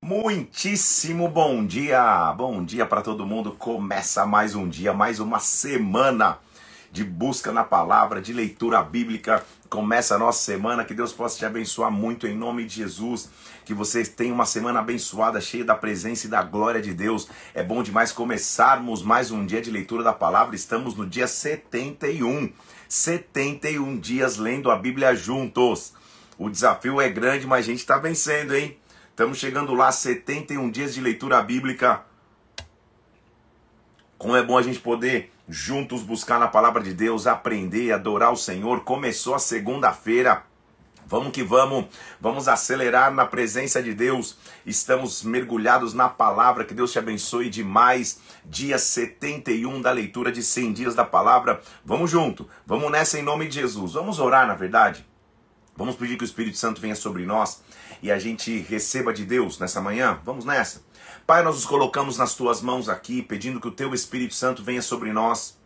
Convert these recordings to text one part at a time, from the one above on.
Muitíssimo bom dia! Bom dia para todo mundo. Começa mais um dia, mais uma semana de busca na palavra, de leitura bíblica. Começa a nossa semana. Que Deus possa te abençoar muito em nome de Jesus. Que vocês tenham uma semana abençoada, cheia da presença e da glória de Deus. É bom demais começarmos mais um dia de leitura da palavra. Estamos no dia 71. 71 dias lendo a Bíblia juntos. O desafio é grande, mas a gente está vencendo, hein? Estamos chegando lá, 71 dias de leitura bíblica. Como é bom a gente poder juntos buscar na palavra de Deus, aprender, adorar o Senhor. Começou a segunda-feira. Vamos que vamos, vamos acelerar na presença de Deus. Estamos mergulhados na palavra. Que Deus te abençoe demais. Dia 71 da leitura de 100 dias da palavra. Vamos junto, vamos nessa em nome de Jesus. Vamos orar, na verdade. Vamos pedir que o Espírito Santo venha sobre nós e a gente receba de Deus nessa manhã? Vamos nessa. Pai, nós nos colocamos nas tuas mãos aqui, pedindo que o teu Espírito Santo venha sobre nós,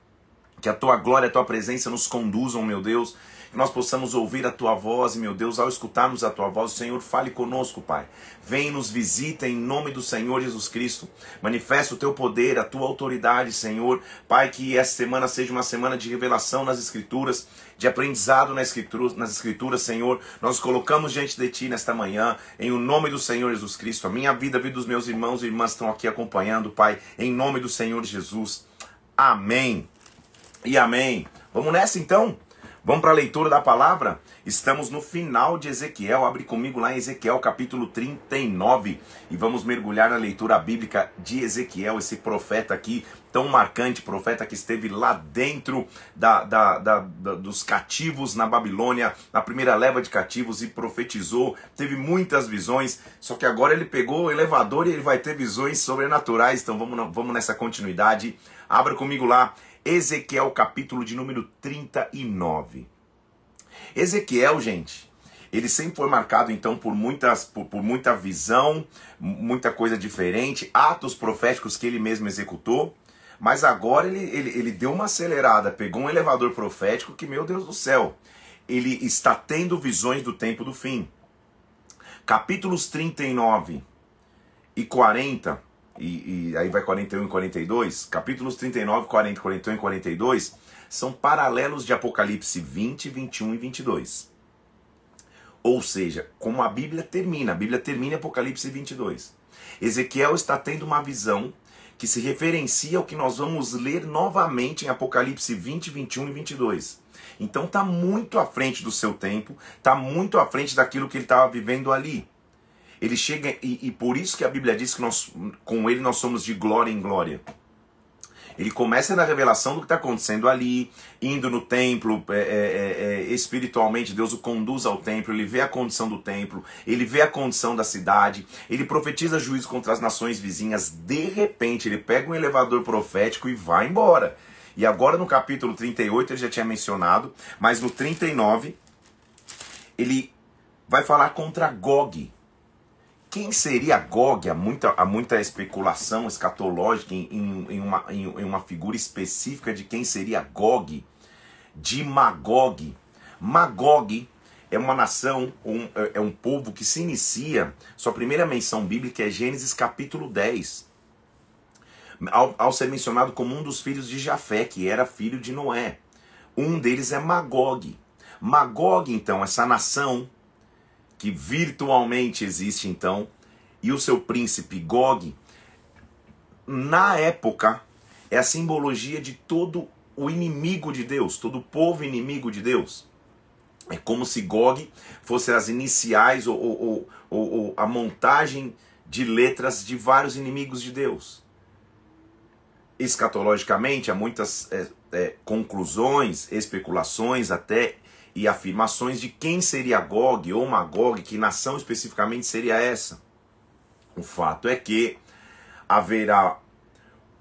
que a tua glória, a tua presença nos conduzam, meu Deus, que nós possamos ouvir a tua voz, meu Deus, ao escutarmos a tua voz, Senhor, fale conosco, Pai. Vem nos visita em nome do Senhor Jesus Cristo. Manifesta o teu poder, a tua autoridade, Senhor. Pai, que essa semana seja uma semana de revelação nas Escrituras, de aprendizado nas Escrituras, nas escrituras Senhor. Nós colocamos diante de Ti nesta manhã, em o nome do Senhor Jesus Cristo. A minha vida, a vida dos meus irmãos e irmãs estão aqui acompanhando, Pai, em nome do Senhor Jesus. Amém. E amém. Vamos nessa então? Vamos para a leitura da palavra? Estamos no final de Ezequiel. Abre comigo lá em Ezequiel capítulo 39 e vamos mergulhar na leitura bíblica de Ezequiel, esse profeta aqui tão marcante, profeta que esteve lá dentro da, da, da, da, dos cativos na Babilônia, na primeira leva de cativos e profetizou, teve muitas visões, só que agora ele pegou o elevador e ele vai ter visões sobrenaturais, então vamos, vamos nessa continuidade. Abra comigo lá, Ezequiel capítulo de número 39. Ezequiel, gente, ele sempre foi marcado então por muitas por, por, muita visão, muita coisa diferente, atos proféticos que ele mesmo executou. Mas agora ele, ele, ele deu uma acelerada, pegou um elevador profético que, meu Deus do céu, ele está tendo visões do tempo do fim. Capítulos 39 e 40 e, e, aí vai 41 e 42, capítulos 39, 40, 41 e 42, são paralelos de Apocalipse 20, 21 e 22. Ou seja, como a Bíblia termina, a Bíblia termina em Apocalipse 22. Ezequiel está tendo uma visão que se referencia ao que nós vamos ler novamente em Apocalipse 20, 21 e 22. Então está muito à frente do seu tempo, está muito à frente daquilo que ele estava vivendo ali. Ele chega e, e por isso que a Bíblia diz que nós, com ele nós somos de glória em glória. Ele começa na revelação do que está acontecendo ali, indo no templo, é, é, é, é, espiritualmente, Deus o conduz ao templo, ele vê a condição do templo, ele vê a condição da cidade, ele profetiza juízo contra as nações vizinhas, de repente ele pega um elevador profético e vai embora. E agora no capítulo 38 ele já tinha mencionado, mas no 39 ele vai falar contra Gog. Quem seria Gog? Há muita, há muita especulação escatológica em, em, em, uma, em, em uma figura específica de quem seria Gog, de Magog. Magog é uma nação, um, é um povo que se inicia, sua primeira menção bíblica é Gênesis capítulo 10. Ao, ao, ser mencionado como um dos filhos de Jafé, que era filho de Noé. Um deles é Magog. Magog, então, essa nação que virtualmente existe então, e o seu príncipe Gog, na época, é a simbologia de todo o inimigo de Deus, todo o povo inimigo de Deus. É como se Gog fosse as iniciais ou, ou, ou, ou a montagem de letras de vários inimigos de Deus. Escatologicamente, há muitas é, é, conclusões, especulações até e afirmações de quem seria Gog ou Magog, que nação especificamente seria essa. O fato é que haverá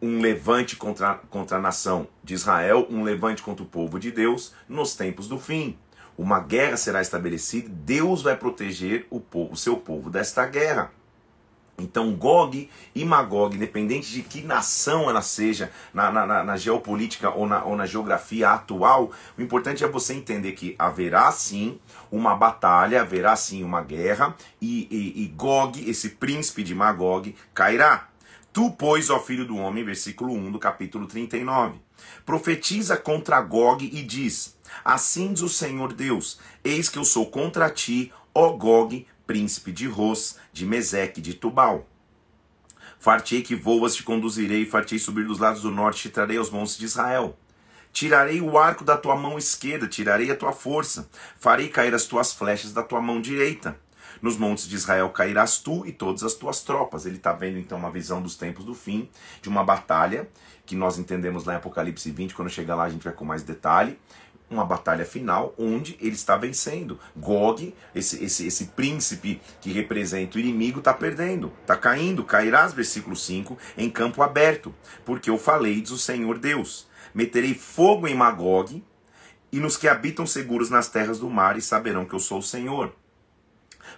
um levante contra, contra a nação de Israel, um levante contra o povo de Deus nos tempos do fim. Uma guerra será estabelecida, Deus vai proteger o, povo, o seu povo desta guerra. Então, Gog e Magog, independente de que nação ela seja, na, na, na geopolítica ou na, ou na geografia atual, o importante é você entender que haverá sim uma batalha, haverá sim uma guerra, e, e, e Gog, esse príncipe de Magog, cairá. Tu, pois, ó filho do homem, versículo 1 do capítulo 39, profetiza contra Gog e diz: Assim diz o Senhor Deus: Eis que eu sou contra ti, ó Gog, príncipe de Ros, de Meseque, de Tubal. Fartei que voas, te conduzirei, fartei subir dos lados do norte, te trarei aos montes de Israel. Tirarei o arco da tua mão esquerda, tirarei a tua força, farei cair as tuas flechas da tua mão direita. Nos montes de Israel cairás tu e todas as tuas tropas. Ele está vendo então uma visão dos tempos do fim, de uma batalha, que nós entendemos lá em Apocalipse 20, quando chegar lá a gente vai com mais detalhe uma batalha final onde ele está vencendo. Gog, esse, esse, esse príncipe que representa o inimigo, está perdendo, está caindo. Cairás, versículo 5, em campo aberto, porque eu falei, diz o Senhor Deus: meterei fogo em Magog e nos que habitam seguros nas terras do mar, e saberão que eu sou o Senhor.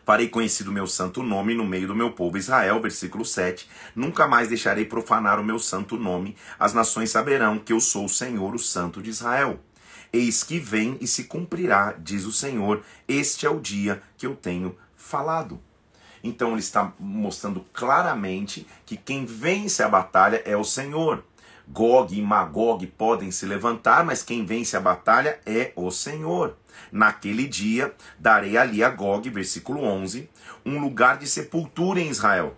Farei conhecido o meu santo nome no meio do meu povo Israel, versículo 7. Nunca mais deixarei profanar o meu santo nome. As nações saberão que eu sou o Senhor, o Santo de Israel. Eis que vem e se cumprirá, diz o Senhor, este é o dia que eu tenho falado. Então ele está mostrando claramente que quem vence a batalha é o Senhor. Gog e Magog podem se levantar, mas quem vence a batalha é o Senhor. Naquele dia darei ali a Gog, versículo 11, um lugar de sepultura em Israel.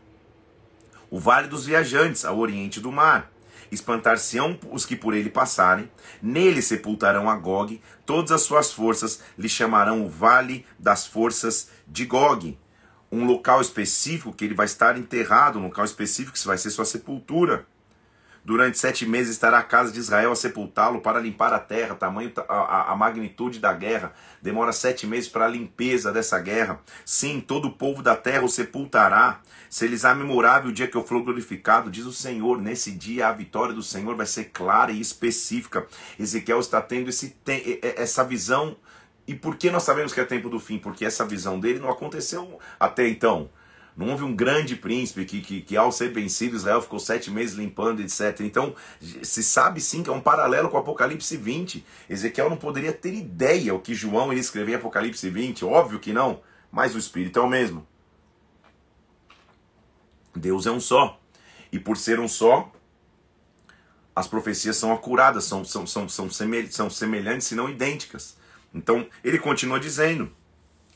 O vale dos viajantes, ao oriente do mar espantar-se-ão os que por ele passarem, nele sepultarão a Gog, todas as suas forças lhe chamarão o vale das forças de Gog. Um local específico que ele vai estar enterrado, um local específico que vai ser sua sepultura. Durante sete meses estará a casa de Israel a sepultá-lo para limpar a terra, tamanho a, a, magnitude da guerra. Demora sete meses para a limpeza dessa guerra. Sim, todo o povo da terra o sepultará. Se há memorável o dia que eu for glorificado, diz o Senhor, nesse dia a vitória do Senhor vai ser clara e específica. Ezequiel está tendo esse, essa visão. E por que nós sabemos que é tempo do fim? Porque essa visão dele não aconteceu até então. Não houve um grande príncipe que, que, que, ao ser vencido, Israel ficou sete meses limpando, etc. Então, se sabe sim que é um paralelo com Apocalipse 20. Ezequiel não poderia ter ideia o que João iria escrever em Apocalipse 20. Óbvio que não, mas o Espírito é o mesmo. Deus é um só. E por ser um só, as profecias são acuradas, são, são, são, são, são semelhantes, se não idênticas. Então, ele continua dizendo.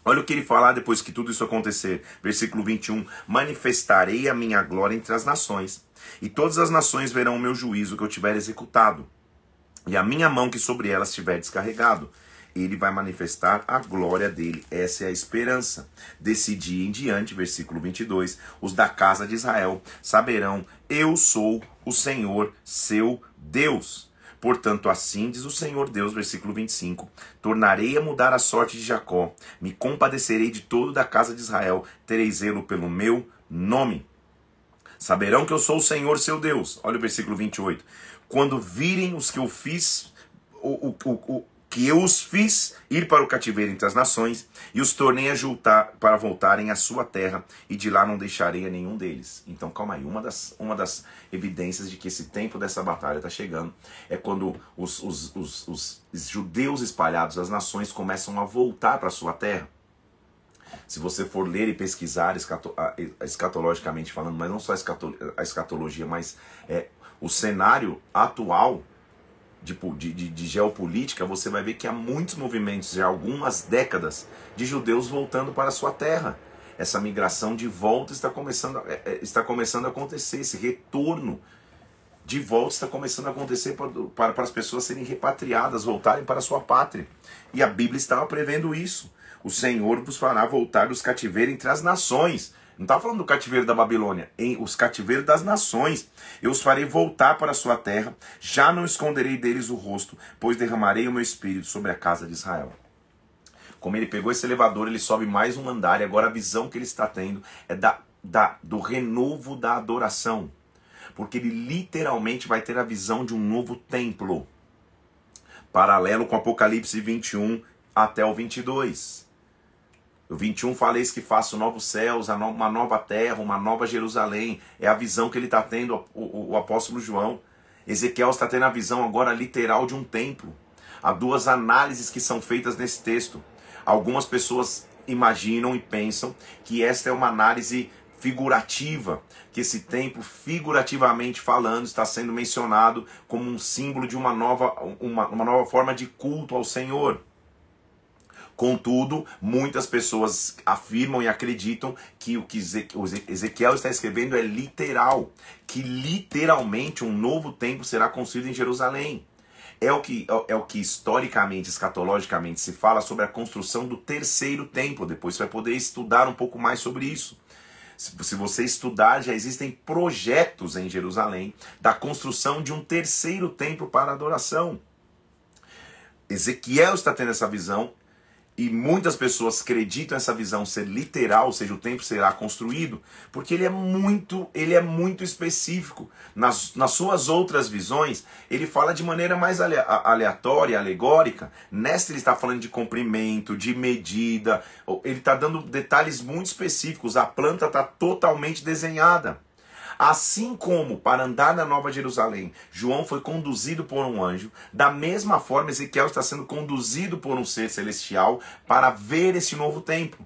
Olha o que ele fala depois que tudo isso acontecer. Versículo 21. Manifestarei a minha glória entre as nações, e todas as nações verão o meu juízo que eu tiver executado, e a minha mão que sobre elas tiver descarregado. Ele vai manifestar a glória dele. Essa é a esperança. Desse dia em diante, versículo 22, os da casa de Israel saberão: eu sou o Senhor, seu Deus. Portanto, assim diz o Senhor Deus, versículo 25: Tornarei a mudar a sorte de Jacó, me compadecerei de todo da casa de Israel, terei zelo pelo meu nome. Saberão que eu sou o Senhor seu Deus. Olha o versículo 28. Quando virem os que eu fiz, o, o, o, que eu os fiz ir para o cativeiro entre as nações e os tornei a juntar para voltarem à sua terra e de lá não deixarei a nenhum deles. Então calma aí, uma das, uma das evidências de que esse tempo dessa batalha está chegando é quando os, os, os, os, judeus espalhados, as nações começam a voltar para a sua terra. Se você for ler e pesquisar escatologicamente falando, mas não só a escatologia, mas é, o cenário atual de, de, de, geopolítica, você vai ver que há muitos movimentos, já algumas décadas, de judeus voltando para a sua terra. Essa migração de volta está começando, é, é, está começando a acontecer, esse retorno de volta está começando a acontecer para, para, para as pessoas serem repatriadas, voltarem para a sua pátria. E a Bíblia estava prevendo isso. O Senhor vos fará voltar dos cativeiros entre as nações. Não está falando do cativeiro da Babilônia, em os cativeiros das nações. Eu os farei voltar para a sua terra, já não esconderei deles o rosto, pois derramarei o meu espírito sobre a casa de Israel. Como ele pegou esse elevador, ele sobe mais um andar, e agora a visão que ele está tendo é da, da, do renovo da adoração. Porque ele literalmente vai ter a visão de um novo templo. Paralelo com Apocalipse 21 até o 22 O 21 fala isso que faço novos céus, uma nova terra, uma nova Jerusalém. É a visão que ele está tendo, o, o, o apóstolo João. Ezequiel está tendo a visão agora literal de um templo. Há duas análises que são feitas nesse texto. Algumas pessoas imaginam e pensam que esta é uma análise figurativa, que esse templo, figurativamente falando, está sendo mencionado como um símbolo de uma nova, uma, uma nova forma de culto ao Senhor. Contudo, muitas pessoas afirmam e acreditam que o que Ezequiel está escrevendo é literal, que literalmente um novo templo será construído em Jerusalém. É o que é o que historicamente, escatologicamente se fala sobre a construção do terceiro templo. Depois você vai poder estudar um pouco mais sobre isso. Se você estudar, já existem projetos em Jerusalém da construção de um terceiro templo para adoração. Ezequiel está tendo essa visão, e muitas pessoas acreditam essa visão ser literal, ou seja, o templo será construído, porque ele é muito, ele é muito específico. Nas, nas suas outras visões, ele fala de maneira mais aleatória, alegórica. Nesta ele está falando de comprimento, de medida, ele está dando detalhes muito específicos. A planta está totalmente desenhada. Assim como para andar na Nova Jerusalém, João foi conduzido por um anjo, da mesma forma Ezequiel está sendo conduzido por um ser celestial para ver esse novo templo.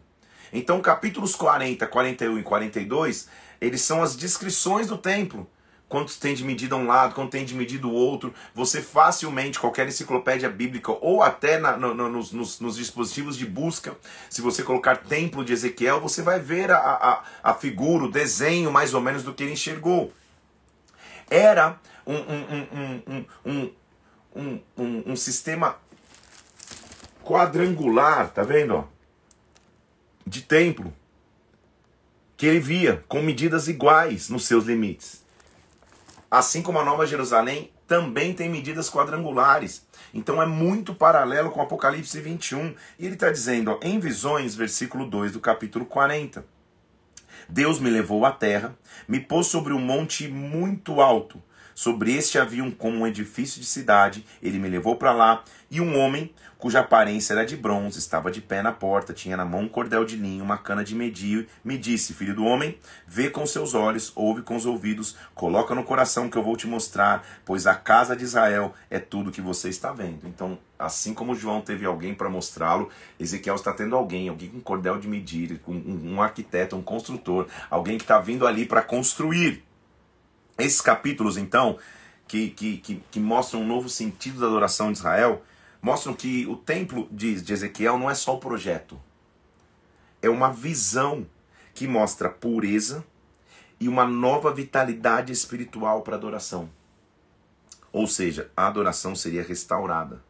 Então, capítulos 40, 41 e 42, eles são as descrições do templo quanto tem de medida um lado, quanto tem de medida o outro. Você facilmente, qualquer enciclopédia bíblica ou até na, no, no, nos, nos, nos, dispositivos de busca, se você colocar templo de Ezequiel, você vai ver a, a, a figura, o desenho mais ou menos do que ele enxergou. Era um, um, um, um, um, um sistema quadrangular, tá vendo? De templo que ele via com medidas iguais nos seus limites. Assim como a Nova Jerusalém também tem medidas quadrangulares. Então é muito paralelo com Apocalipse 21. E ele está dizendo, ó, em visões, versículo 2 do capítulo 40. Deus me levou à terra, me pôs sobre um monte muito alto. Sobre este havia um, como um edifício de cidade. Ele me levou para lá, e um homem cuja aparência era de bronze, estava de pé na porta, tinha na mão um cordel de linho, uma cana de medir, me disse, filho do homem, vê com seus olhos, ouve com os ouvidos, coloca no coração que eu vou te mostrar, pois a casa de Israel é tudo que você está vendo. Então, assim como João teve alguém para mostrá-lo, Ezequiel está tendo alguém, alguém com cordel de medir, um, um arquiteto, um construtor, alguém que está vindo ali para construir. Esses capítulos, então, que, que, que, que mostram um novo sentido da adoração de Israel, mostram que o templo de, de Ezequiel não é só o projeto, é uma visão que mostra pureza e uma nova vitalidade espiritual para a adoração. Ou seja, a adoração seria restaurada.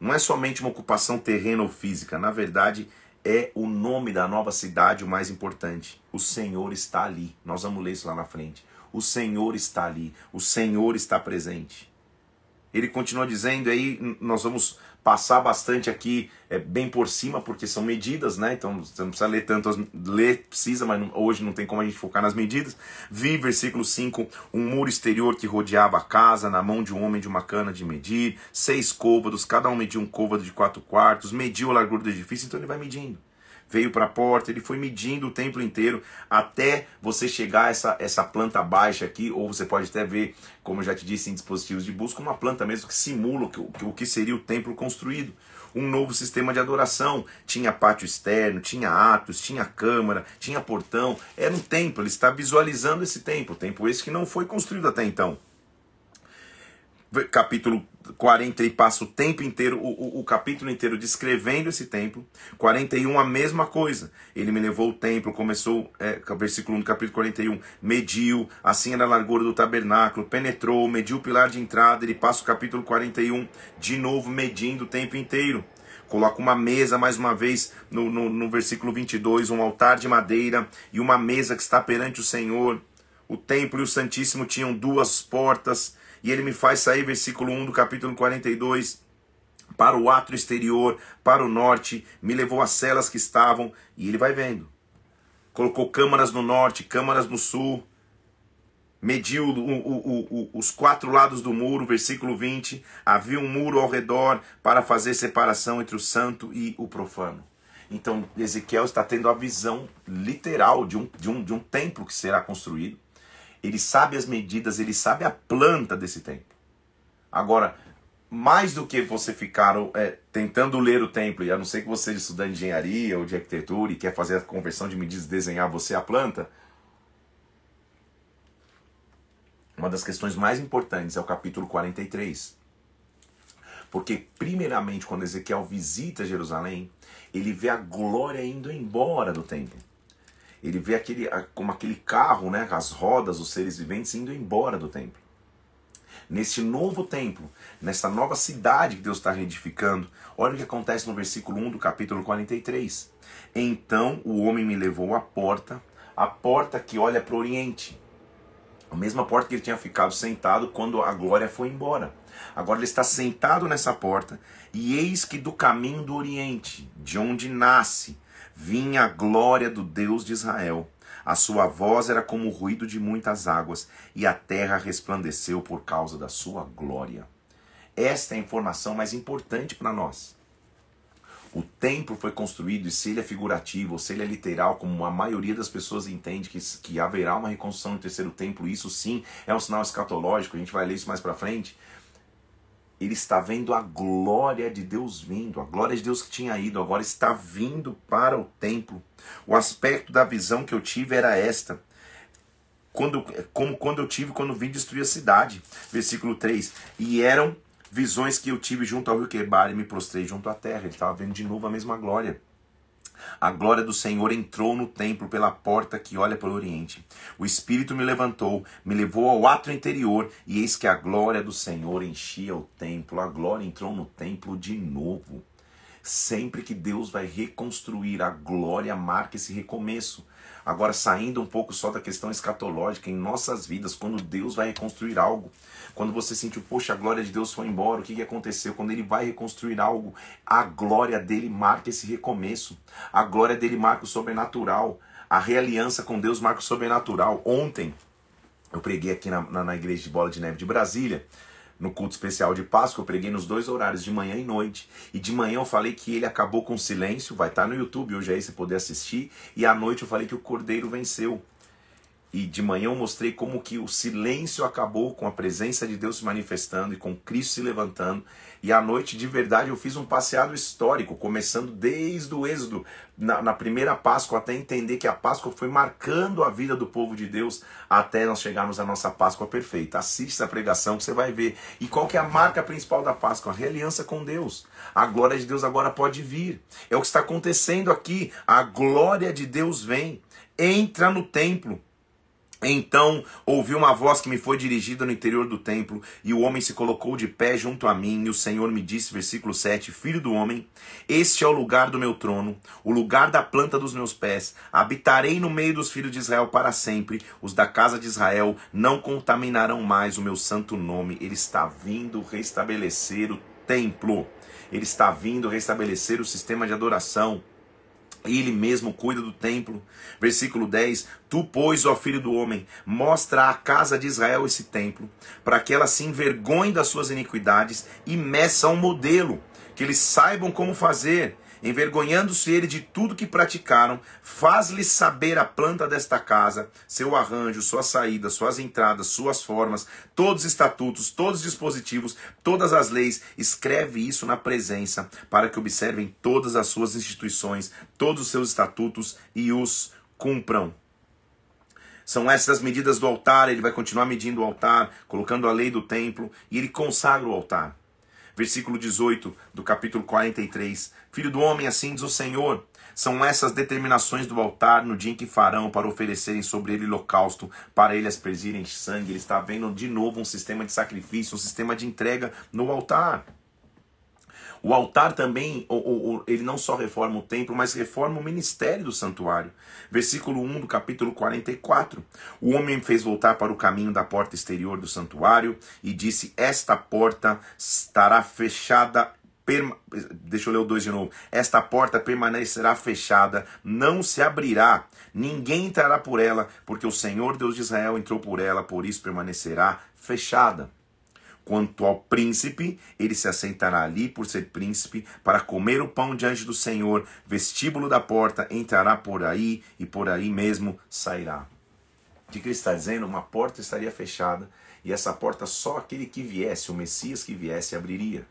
Não é somente uma ocupação terrena ou física, na verdade, é o nome da nova cidade o mais importante. O Senhor está ali. Nós vamos ler isso lá na frente. O Senhor está ali. O Senhor está presente. Ele continua dizendo aí, nós vamos passar bastante aqui é, bem por cima, porque são medidas, né? Então você não precisa ler tanto, as, ler precisa, mas não, hoje não tem como a gente focar nas medidas. Vi, versículo 5, um muro exterior que rodeava a casa, na mão de um homem de uma cana de medir, seis côvados, cada um media um côvado de quatro quartos, mediu a largura do edifício, então ele vai medindo veio para a porta, ele foi medindo o templo inteiro até você chegar a essa, essa planta baixa aqui, ou você pode até ver, como eu já te disse em dispositivos de busca, uma planta mesmo que simula o que, o que seria o templo construído. Um novo sistema de adoração. Tinha pátio externo, tinha atos, tinha câmara, tinha portão. Era um templo, ele está visualizando esse templo. Templo esse que não foi construído até então capítulo 40 ele passa o tempo inteiro, o, o, o, capítulo inteiro descrevendo esse templo. 41 a mesma coisa. Ele me levou o templo, começou, é, versículo 1 do capítulo 41, mediu, assim era a largura do tabernáculo, penetrou, mediu o pilar de entrada. Ele passa o capítulo 41 de novo medindo o tempo inteiro. Coloca uma mesa, mais uma vez, no, no, no versículo 22, um altar de madeira e uma mesa que está perante o Senhor. O templo e o Santíssimo tinham duas portas e ele me faz sair, versículo 1 do capítulo 42, para o átrio exterior, para o norte, me levou às celas que estavam, e ele vai vendo. Colocou câmaras no norte, câmaras no sul, mediu o, o, o, os quatro lados do muro, versículo 20, havia um muro ao redor para fazer separação entre o santo e o profano. Então Ezequiel está tendo a visão literal de um, de um, de um templo que será construído. Ele sabe as medidas, ele sabe a planta desse templo. Agora, mais do que você ficar é, tentando ler o templo, e a não ser que você seja estudante de engenharia ou de arquitetura e quer fazer a conversão de medidas, desenhar você a planta, uma das questões mais importantes é o capítulo 43. Porque, primeiramente, quando Ezequiel visita Jerusalém, ele vê a glória indo embora do templo. Ele vê aquele, como aquele carro, né, as rodas, os seres viventes indo embora do templo. Neste novo templo, nessa nova cidade que Deus está reedificando, olha o que acontece no versículo 1 do capítulo 43. Então o homem me levou à porta, a porta que olha para o oriente. A mesma porta que ele tinha ficado sentado quando a glória foi embora. Agora ele está sentado nessa porta, e eis que do caminho do Oriente, de onde nasce, vinha a glória do Deus de Israel. A sua voz era como o ruído de muitas águas, e a terra resplandeceu por causa da sua glória. Esta é a informação mais importante para nós. O templo foi construído, e se ele é figurativo, ou se ele é literal, como a maioria das pessoas entende que, que haverá uma reconstrução no terceiro templo, isso sim é um sinal escatológico, a gente vai ler isso mais para frente ele está vendo a glória de Deus vindo, a glória de Deus que tinha ido, agora está vindo para o templo. O aspecto da visão que eu tive era esta. Quando, como quando eu tive quando vim destruir a cidade. Versículo 3. E eram visões que eu tive junto ao rio Quebar e me prostrei junto à terra. Ele estava vendo de novo a mesma glória. A glória do Senhor entrou no templo pela porta que olha para o oriente. O Espírito me levantou, me levou ao ato interior, e eis que a glória do Senhor enchia o templo. A glória entrou no templo de novo. Sempre que Deus vai reconstruir, a glória marca esse recomeço. Agora, saindo um pouco só da questão escatológica, em nossas vidas, quando Deus vai reconstruir algo, quando você sentiu, poxa, a glória de Deus foi embora, o que, que aconteceu? Quando ele vai reconstruir algo, a glória dele marca esse recomeço. A glória dele marca o sobrenatural. A realiança com Deus marca o sobrenatural. Ontem, eu preguei aqui na, na, na igreja de Bola de Neve de Brasília no culto especial de Páscoa, eu preguei nos dois horários, de manhã e noite. E de manhã eu falei que ele acabou com o silêncio, vai estar no YouTube hoje aí você poder assistir. E à noite eu falei que o cordeiro venceu. E de manhã eu mostrei como que o silêncio acabou com a presença de Deus se manifestando e com Cristo se levantando. E à noite, de verdade, eu fiz um passeado histórico, começando desde o Êxodo, na, na, primeira Páscoa, até entender que a Páscoa foi marcando a vida do povo de Deus até nós chegarmos à nossa Páscoa perfeita. Assista a pregação que você vai ver. E qual que é a marca principal da Páscoa? A realiança com Deus. A glória de Deus agora pode vir. É o que está acontecendo aqui. A glória de Deus vem. Entra no templo então ouvi uma voz que me foi dirigida no interior do templo, e o homem se colocou de pé junto a mim, e o Senhor me disse, versículo 7, Filho do homem, este é o lugar do meu trono, o lugar da planta dos meus pés, habitarei no meio dos filhos de Israel para sempre, os da casa de Israel não contaminarão mais o meu santo nome, ele está vindo restabelecer o templo, ele está vindo restabelecer o sistema de adoração, ele mesmo cuida do templo. Versículo 10: Tu, pois, ó filho do homem, mostra à casa de Israel esse templo, para que ela se envergonhe das suas iniquidades e meça um modelo, que eles saibam como fazer envergonhando-se ele de tudo que praticaram, faz-lhes saber a planta desta casa, seu arranjo, suas saídas, suas entradas, suas formas, todos os estatutos, todos os dispositivos, todas as leis, escreve isso na presença, para que observem todas as suas instituições, todos os seus estatutos e os cumpram. São essas medidas do altar, ele vai continuar medindo o altar, colocando a lei do templo, e ele consagra o altar. Versículo 18 do capítulo 43. Filho do homem, assim diz o Senhor: são essas determinações do altar no dia em que farão para oferecerem sobre ele holocausto, para ele aspersirem sangue. Ele está vendo de novo um sistema de sacrifício, um sistema de entrega no altar. O altar também, ele não só reforma o templo, mas reforma o ministério do santuário. Versículo 1 do capítulo 44. O homem fez voltar para o caminho da porta exterior do santuário e disse: Esta porta estará fechada Perma... Deixa eu ler o 2 de novo. Esta porta permanecerá fechada, não se abrirá, ninguém entrará por ela, porque o Senhor Deus de Israel entrou por ela, por isso permanecerá fechada. Quanto ao príncipe, ele se assentará ali por ser príncipe, para comer o pão diante do Senhor, vestíbulo da porta, entrará por aí e por aí mesmo sairá. O que ele está dizendo? Uma porta estaria fechada e essa porta só aquele que viesse, o Messias que viesse, abriria.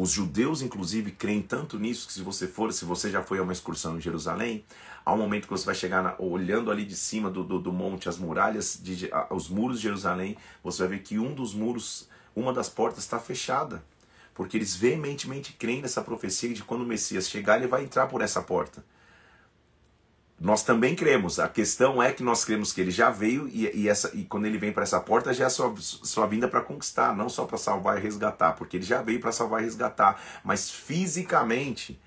Os judeus, inclusive, creem tanto nisso que se você for, se você já foi a uma excursão em Jerusalém, há um momento que você vai chegar na, olhando ali de cima do, do, do monte, as muralhas, de, os muros de Jerusalém, você vai ver que um dos muros, uma das portas está fechada. Porque eles veementemente creem nessa profecia de quando o Messias chegar, ele vai entrar por essa porta. Nós também cremos. A questão é que nós cremos que ele já veio e, e essa, e quando ele vem para essa porta já é sua, sua vinda para conquistar, não só para salvar e resgatar, porque ele já veio para salvar e resgatar, mas fisicamente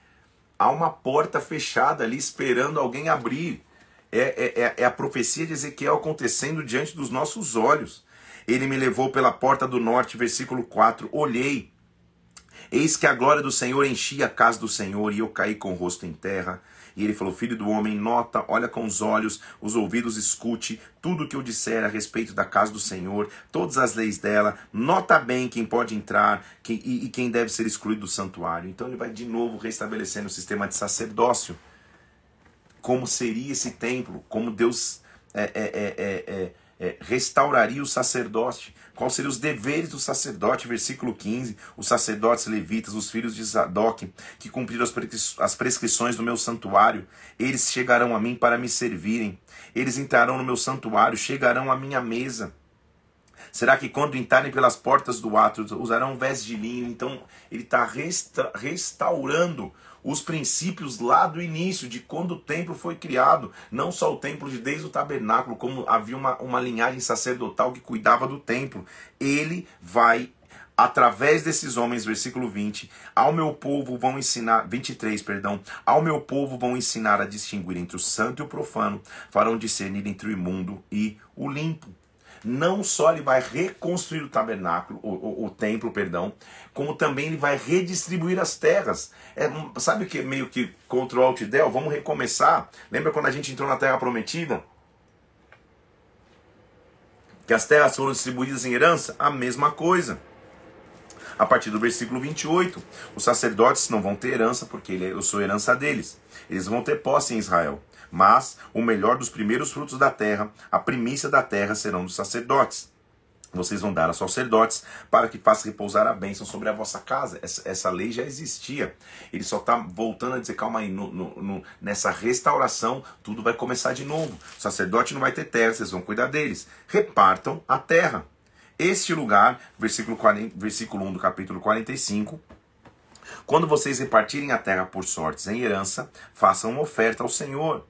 há uma porta fechada ali esperando alguém abrir. É, é, é, é a profecia de Ezequiel acontecendo diante dos nossos olhos. Ele me levou pela porta do norte, versículo 4. Olhei, eis que a glória do Senhor enchia a casa do Senhor, e eu caí com o rosto em terra. E ele falou: Filho do homem, nota, olha com os olhos, os ouvidos escute tudo o que eu disser a respeito da casa do Senhor, todas as leis dela, nota bem quem pode entrar quem, e, e quem deve ser excluído do santuário. Então ele vai de novo restabelecendo o sistema de sacerdócio. Como seria esse templo, como Deus é, é, é, é restauraria o sacerdote. Quais seriam os deveres do sacerdote? Versículo 15: Os sacerdotes levitas, os filhos de Zadok, que cumpriram as prescrições do meu santuário, eles chegarão a mim para me servirem. Eles entrarão no meu santuário, chegarão à minha mesa. Será que quando entrarem pelas portas do átrio usarão vestes de linho? Então ele está resta restaurando os princípios lá do início, de quando o templo foi criado. Não só o templo de desde o tabernáculo, como havia uma, uma linhagem sacerdotal que cuidava do templo. Ele vai através desses homens, versículo 20, ao meu povo vão ensinar, 23, perdão, ao meu povo vão ensinar a distinguir entre o santo e o profano, farão discernir entre o imundo e o limpo não só ele vai reconstruir o tabernáculo, o, o, o templo, perdão, como também ele vai redistribuir as terras. É, sabe o que meio que contra o Alt Del? Vamos recomeçar. Lembra quando a gente entrou na Terra Prometida? Que as terras foram distribuídas em herança? A mesma coisa. A partir do versículo 28, os sacerdotes não vão ter herança, porque eu sou herança deles. Eles vão ter posse em Israel mas o melhor dos primeiros frutos da terra, a primícia da terra serão dos sacerdotes. Vocês vão dar aos sacerdotes para que faça repousar a bênção sobre a vossa casa. Essa, essa lei já existia. Ele só está voltando a dizer: calma aí, no, no, no, nessa restauração, tudo vai começar de novo. O sacerdote não vai ter terra, vocês vão cuidar deles. Repartam a terra. Este lugar, versículo, 40, versículo 1 do capítulo 45, quando vocês repartirem a terra por sortes em herança, façam uma oferta ao Senhor.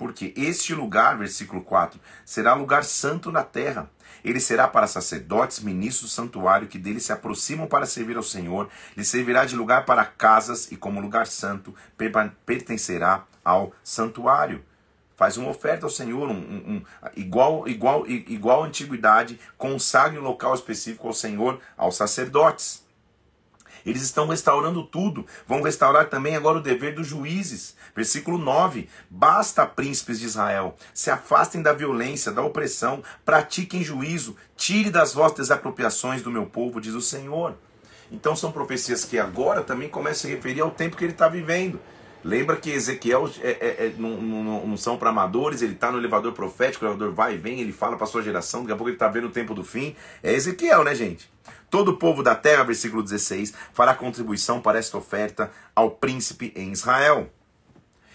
Porque este lugar, versículo 4, será lugar santo na terra. Ele será para sacerdotes, ministros do santuário, que dele se aproximam para servir ao Senhor. Lhe servirá de lugar para casas, e como lugar santo, pertencerá ao santuário. Faz uma oferta ao Senhor, um, um, um, igual, igual, igual antiguidade, consagre um local específico ao Senhor, aos sacerdotes. Eles estão restaurando tudo. Vão restaurar também agora o dever dos juízes. Versículo 9: Basta, príncipes de Israel, se afastem da violência, da opressão, pratiquem juízo, tire das vossas desapropriações do meu povo, diz o Senhor. Então são profecias que agora também começam a se referir ao tempo que ele está vivendo. Lembra que Ezequiel é, é, é não, não, não, são para amadores, ele está no elevador profético, o elevador vai e vem, ele fala para sua geração, daqui a pouco ele está vendo o tempo do fim. É Ezequiel, né, gente? Todo o povo da terra, versículo 16, fará contribuição para esta oferta ao príncipe em Israel.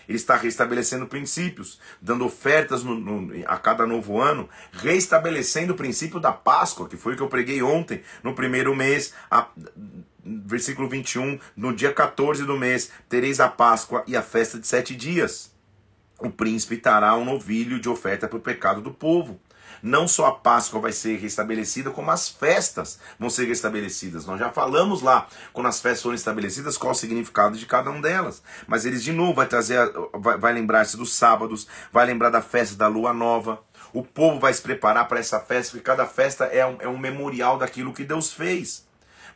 Ele está restabelecendo princípios, dando ofertas no, no, a cada novo ano, restabelecendo o princípio da Páscoa, que foi o que eu preguei ontem, no primeiro mês, a, versículo 21, no dia 14 do mês, tereis a Páscoa e a festa de sete dias. O príncipe dará um novilho de oferta para o pecado do povo. Não só a Páscoa vai ser restabelecida, como as festas vão ser restabelecidas. Nós já falamos lá, quando as festas foram estabelecidas, qual o significado de cada uma delas. Mas eles de novo vai trazer, vai, vai lembrar-se dos sábados, vai lembrar da festa da lua nova. O povo vai se preparar para essa festa, porque cada festa é um, é um memorial daquilo que Deus fez.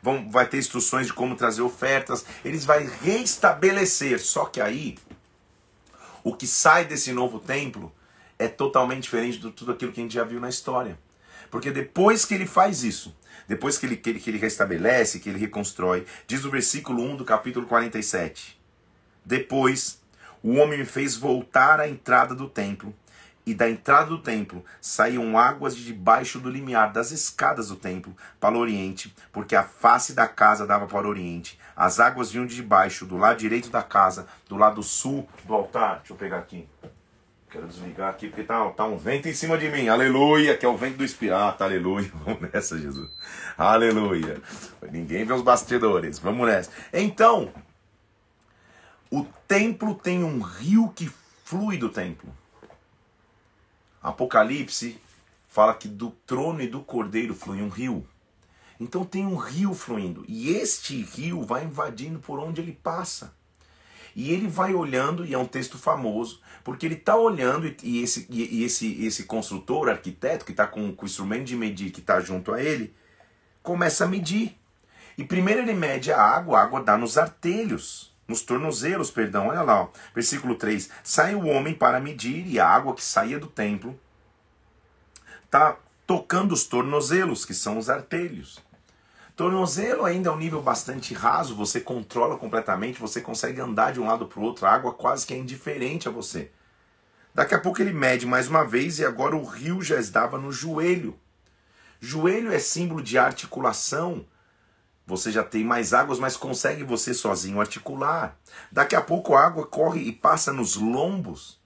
Vão, vai ter instruções de como trazer ofertas. Eles vai restabelecer. Só que aí, o que sai desse novo templo é totalmente diferente de tudo aquilo que a gente já viu na história. Porque depois que ele faz isso, depois que ele, que ele, que ele restabelece, que ele reconstrói, diz o versículo 1 do capítulo 47. Depois, o homem me fez voltar à entrada do templo, e da entrada do templo saíam águas de debaixo do limiar das escadas do templo para o oriente, porque a face da casa dava para o oriente. As águas vinham de debaixo, do lado direito da casa, do lado sul do altar. Deixa eu pegar aqui. Quero desligar aqui porque tá, tá um vento em cima de mim. Aleluia, que é o vento do Espírito. Tá, aleluia. Vamos nessa, Jesus. Aleluia. Ninguém vê os bastidores. Vamos nessa. Então, o templo tem um rio que flui do templo. Apocalipse fala que do trono e do cordeiro flui um rio. Então tem um rio fluindo. E este rio vai invadindo por onde ele passa. E ele vai olhando, e é um texto famoso, porque ele está olhando, e esse, e esse, esse construtor, arquiteto, que está com, com o instrumento de medir que está junto a ele, começa a medir. E primeiro ele mede a água, a água dá nos artelhos, nos tornozelos, perdão, olha lá, ó, versículo 3. Sai o homem para medir, e a água que saía do templo está tocando os tornozelos, que são os artelhos. Tornozelo ainda é um nível bastante raso, você controla completamente, você consegue andar de um lado para o outro, a água quase que é indiferente a você. Daqui a pouco ele mede mais uma vez e agora o rio já estava no joelho. Joelho é símbolo de articulação. Você já tem mais águas, mas consegue você sozinho articular. Daqui a pouco a água corre e passa nos lombos.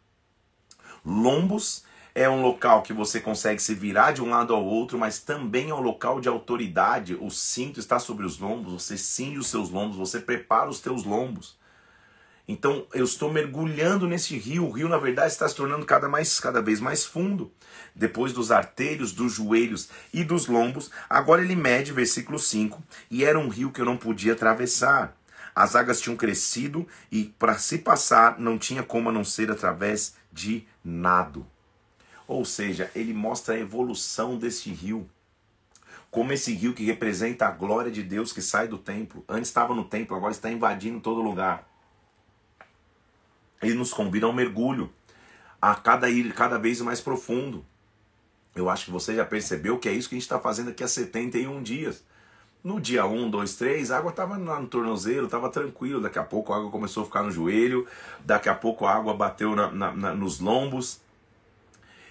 Lombos é um local que você consegue se virar de um lado ao outro, mas também é um local de autoridade. O cinto está sobre os lombos, você cinge os seus lombos, você prepara os teus lombos. Então eu estou mergulhando nesse rio. O rio, na verdade, está se tornando cada, mais, cada vez mais fundo. Depois dos artelhos, dos joelhos e dos lombos, agora ele mede, versículo 5, e era um rio que eu não podia atravessar. As águas tinham crescido e para se passar não tinha como a não ser através de nado. Ou seja, ele mostra a evolução desse rio. Como esse rio que representa a glória de Deus que sai do templo. Antes estava no templo, agora está invadindo todo lugar. Ele nos convida a um mergulho, a cada ir cada vez mais profundo. Eu acho que você já percebeu que é isso que a gente está fazendo aqui há 71 dias. No dia 1, 2, 3, a água estava no tornozelo, estava tranquilo. Daqui a pouco a água começou a ficar no joelho, daqui a pouco a água bateu na, na, na, nos lombos,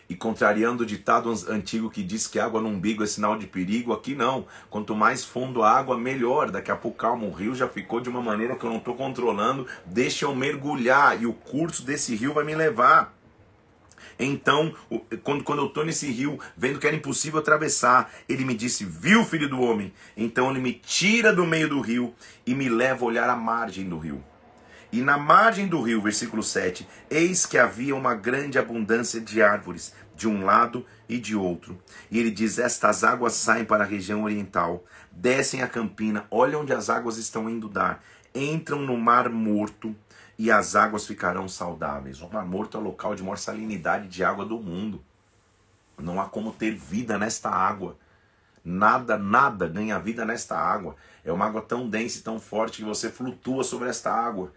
e contrariando o ditado antigo que diz que água no umbigo é sinal de perigo, aqui não. Quanto mais fundo a água, melhor. Daqui a pouco, calma, o rio já ficou de uma maneira que eu não estou controlando. Deixa eu mergulhar e o curso desse rio vai me levar. Então, quando, quando eu estou nesse rio, vendo que era impossível atravessar, ele me disse: Viu, filho do homem? Então ele me tira do meio do rio e me leva a olhar a margem do rio. E na margem do rio, versículo 7, eis que havia uma grande abundância de árvores, de um lado e de outro. E ele diz: Estas águas saem para a região oriental, descem a campina, olha onde as águas estão indo dar, entram no mar morto e as águas ficarão saudáveis. O mar morto é o local de maior salinidade de água do mundo. Não há como ter vida nesta água. Nada, nada ganha vida nesta água. É uma água tão densa e tão forte que você flutua sobre esta água.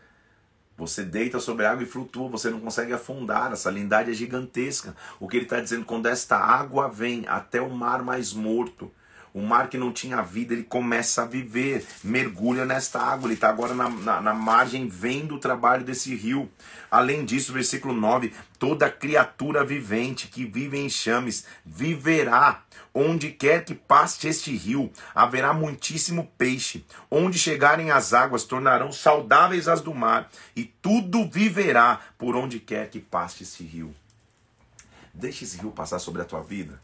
Você deita sobre a água e flutua, você não consegue afundar, a salinidade é gigantesca. O que ele está dizendo, quando esta água vem até o mar mais morto, o mar que não tinha vida, ele começa a viver, mergulha nesta água, ele está agora na, na, na, margem, vendo o trabalho desse rio. Além disso, versículo 9: toda criatura vivente que vive em chames viverá. Onde quer que passe este rio, haverá muitíssimo peixe. Onde chegarem as águas, tornarão saudáveis as do mar, e tudo viverá por onde quer que passe este rio. Deixe esse rio passar sobre a tua vida.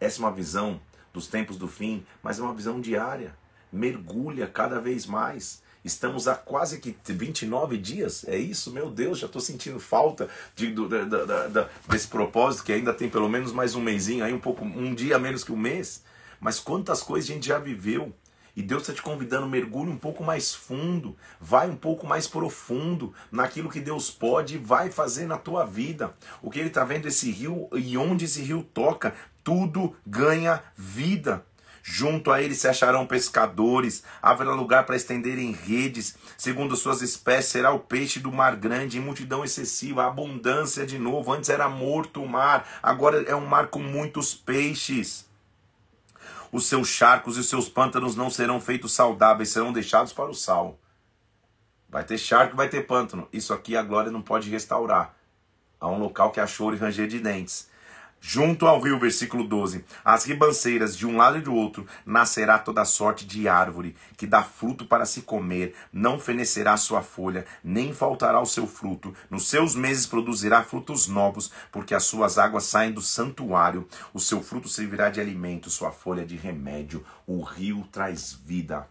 Essa é uma visão dos tempos do fim, mas é uma visão diária. Mergulha cada vez mais. Estamos há quase que 29 dias, é isso? Meu Deus, já estou sentindo falta de, do, da, da, desse propósito, que ainda tem pelo menos mais um mêsinho, aí um pouco, um dia menos que um mês. Mas quantas coisas a gente já viveu. E Deus está te convidando, mergulhe um pouco mais fundo, vai um pouco mais profundo naquilo que Deus pode e vai fazer na tua vida. O que Ele está vendo esse rio e onde esse rio toca, tudo ganha vida. Junto a ele se acharão pescadores, haverá lugar para estenderem redes, segundo suas espécies será o peixe do mar grande, em multidão excessiva, abundância de novo. Antes era morto o mar, agora é um mar com muitos peixes. Os seus charcos e os seus pântanos não serão feitos saudáveis, serão deixados para o sal. Vai ter charco, vai ter pântano. Isso aqui a glória não pode restaurar. Há um local que choro e ranger de dentes. Junto ao rio, versículo 12: As ribanceiras de um lado e do outro nascerá toda sorte de árvore, que dá fruto para se comer, não fenecerá sua folha, nem faltará o seu fruto. Nos seus meses produzirá frutos novos, porque as suas águas saem do santuário. O seu fruto servirá de alimento, sua folha de remédio. O rio traz vida.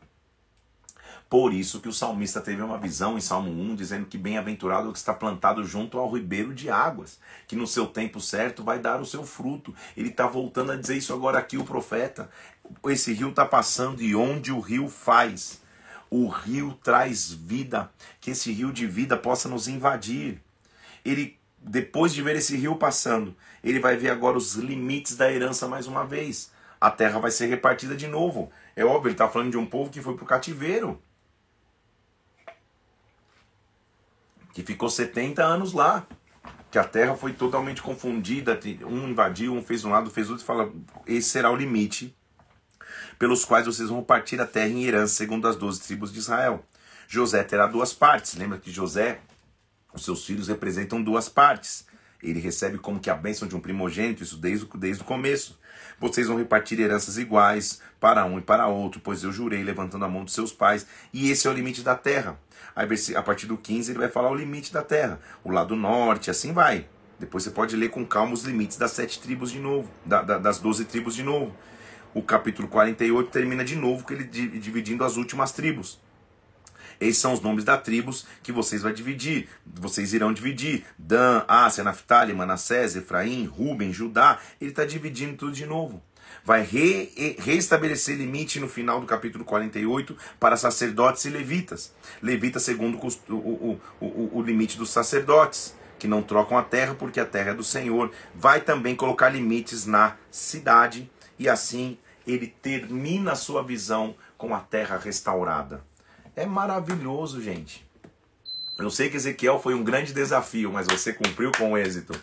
Por isso que o salmista teve uma visão em Salmo 1 dizendo que bem-aventurado é o que está plantado junto ao ribeiro de águas, que no seu tempo certo vai dar o seu fruto. Ele está voltando a dizer isso agora aqui, o profeta. Esse rio está passando e onde o rio faz. O rio traz vida, que esse rio de vida possa nos invadir. Ele, depois de ver esse rio passando, ele vai ver agora os limites da herança mais uma vez. A terra vai ser repartida de novo. É óbvio, ele está falando de um povo que foi para o cativeiro. Que ficou 70 anos lá. Que a terra foi totalmente confundida, um invadiu, um fez um lado, fez outro, e fala: esse será o limite pelos quais vocês vão partir a terra em herança, segundo as doze tribos de Israel. José terá duas partes. Lembra que José, os seus filhos representam duas partes. Ele recebe como que a bênção de um primogênito, isso desde, desde o começo. Vocês vão repartir heranças iguais para um e para outro, pois eu jurei levantando a mão dos seus pais, e esse é o limite da terra. Aí a partir do 15 ele vai falar o limite da terra, o lado norte, assim vai. Depois você pode ler com calma os limites das sete tribos de novo, da, da, das doze tribos de novo. O capítulo 48 termina de novo com ele dividindo as últimas tribos. Esses são os nomes das tribos que vocês vão dividir. Vocês irão dividir. Dan, Ásia, Naphtali, Manassés, Efraim, Ruben, Judá. Ele está dividindo tudo de novo. Vai re, reestabelecer limite no final do capítulo 48 para sacerdotes e levitas. Levitas segundo o, o, o, o limite dos sacerdotes que não trocam a terra porque a terra é do Senhor. Vai também colocar limites na cidade e assim ele termina a sua visão com a terra restaurada. É maravilhoso, gente. Eu sei que Ezequiel foi um grande desafio, mas você cumpriu com êxito.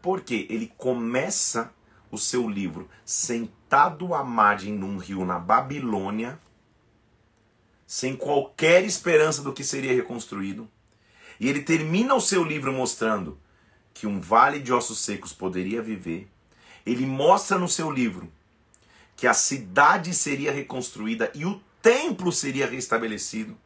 Porque ele começa o seu livro sentado à margem de um rio na Babilônia, sem qualquer esperança do que seria reconstruído. E ele termina o seu livro mostrando que um vale de ossos secos poderia viver. Ele mostra no seu livro que a cidade seria reconstruída e o templo seria restabelecido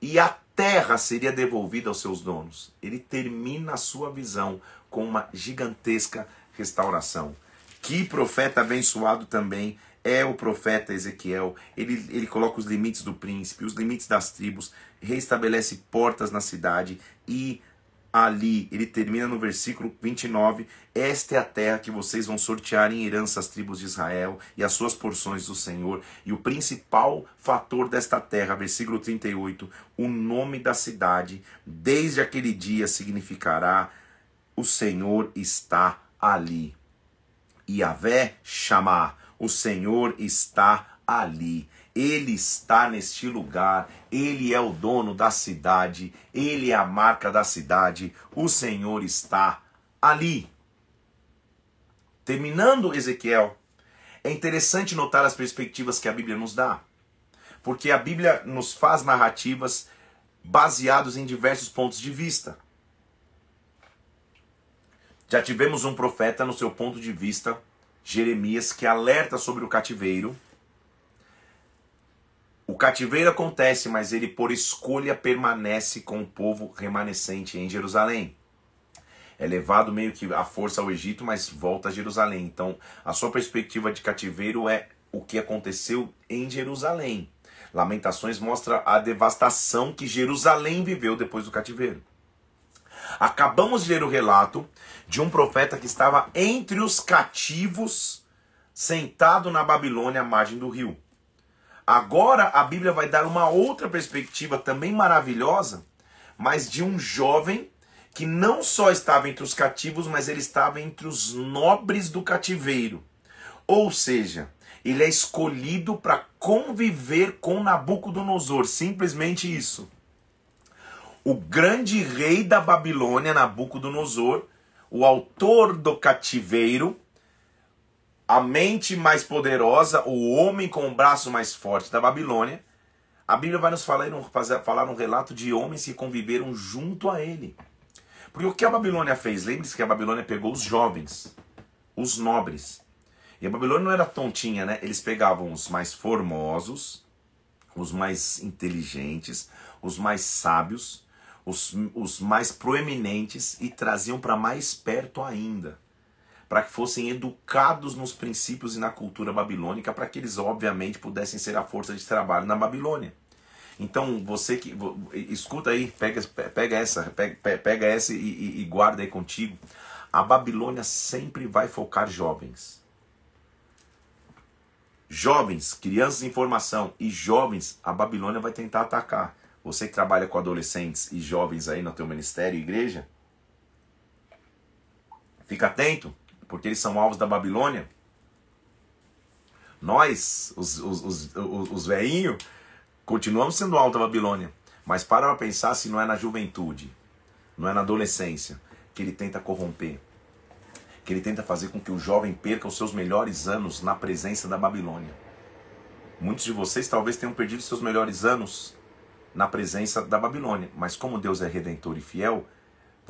e a terra seria devolvida aos seus donos. Ele termina a sua visão com uma gigantesca restauração. Que profeta abençoado também é o profeta Ezequiel. Ele, ele coloca os limites do príncipe, os limites das tribos, restabelece portas na cidade e ali, ele termina no versículo 29, esta é a terra que vocês vão sortear em herança às tribos de Israel e as suas porções do Senhor. E o principal fator desta terra, versículo 38, o nome da cidade, desde aquele dia significará o Senhor está ali. Yahvé chamar, o Senhor está ali. Ele está neste lugar, ele é o dono da cidade, ele é a marca da cidade, o Senhor está ali. Terminando Ezequiel, é interessante notar as perspectivas que a Bíblia nos dá, porque a Bíblia nos faz narrativas baseados em diversos pontos de vista. Já tivemos um profeta no seu ponto de vista, Jeremias, que alerta sobre o cativeiro cativeiro acontece, mas ele por escolha permanece com o povo remanescente em Jerusalém. É levado meio que à força ao Egito, mas volta a Jerusalém. Então, a sua perspectiva de cativeiro é o que aconteceu em Jerusalém. Lamentações mostra a devastação que Jerusalém viveu depois do cativeiro. Acabamos de ler o relato de um profeta que estava entre os cativos, sentado na Babilônia, à margem do rio. Agora a Bíblia vai dar uma outra perspectiva também maravilhosa, mas de um jovem que não só estava entre os cativos, mas ele estava entre os nobres do cativeiro. Ou seja, ele é escolhido para conviver com Nabucodonosor, simplesmente isso. O grande rei da Babilônia, Nabucodonosor, o autor do cativeiro, a mente mais poderosa, o homem com o braço mais forte da Babilônia, a Bíblia vai nos falar, falar um relato de homens que conviveram junto a ele. Porque o que a Babilônia fez? Lembre-se que a Babilônia pegou os jovens, os nobres. E a Babilônia não era tontinha, né? Eles pegavam os mais formosos, os mais inteligentes, os mais sábios, os, os mais proeminentes e traziam para mais perto ainda para que fossem educados nos princípios e na cultura babilônica, para que eles, obviamente, pudessem ser a força de trabalho na Babilônia. Então, você que. Escuta aí, pega, pega essa, pega, pega essa e, e, e guarda aí contigo. A Babilônia sempre vai focar jovens. Jovens, crianças em formação e jovens, a Babilônia vai tentar atacar. Você que trabalha com adolescentes e jovens aí no teu ministério igreja, fica atento porque eles são alvos da Babilônia. Nós, os, os, os, os, os veinhos, continuamos sendo alvos da Babilônia. Mas para pra pensar se não é na juventude, não é na adolescência, que ele tenta corromper. Que ele tenta fazer com que o jovem perca os seus melhores anos na presença da Babilônia. Muitos de vocês talvez tenham perdido seus melhores anos na presença da Babilônia. Mas como Deus é redentor e fiel,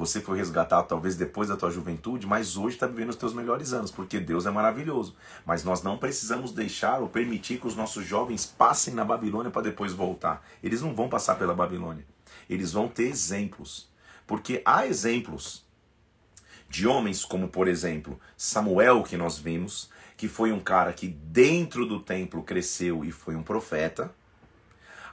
você foi resgatado talvez depois da tua juventude, mas hoje está vivendo os teus melhores anos, porque Deus é maravilhoso. Mas nós não precisamos deixar ou permitir que os nossos jovens passem na Babilônia para depois voltar. Eles não vão passar pela Babilônia. Eles vão ter exemplos. Porque há exemplos de homens como, por exemplo, Samuel, que nós vimos, que foi um cara que dentro do templo cresceu e foi um profeta.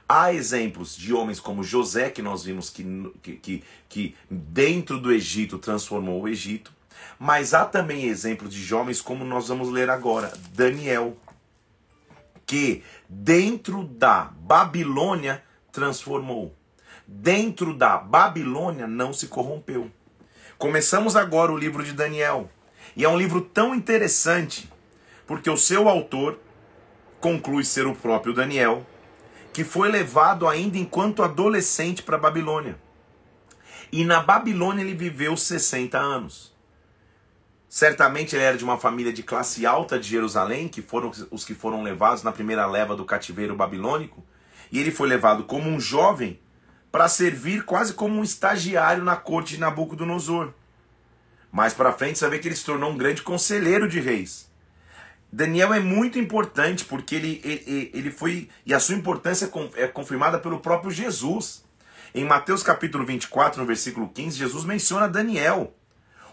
Há exemplos de homens como José, que nós vimos que, que, que dentro do Egito transformou o Egito. Mas há também exemplos de jovens, como nós vamos ler agora, Daniel, que dentro da Babilônia transformou. Dentro da Babilônia não se corrompeu. Começamos agora o livro de Daniel. E é um livro tão interessante, porque o seu autor conclui ser o próprio Daniel que foi levado ainda enquanto adolescente para a Babilônia. E na Babilônia ele viveu 60 anos. Certamente ele era de uma família de classe alta de Jerusalém, que foram os que foram levados na primeira leva do cativeiro babilônico. E ele foi levado como um jovem para servir quase como um estagiário na corte de Nabucodonosor. Mais para frente você vê que ele se tornou um grande conselheiro de reis. Daniel é muito importante porque ele, ele, ele foi. E a sua importância é confirmada pelo próprio Jesus. Em Mateus capítulo 24, no versículo 15, Jesus menciona Daniel.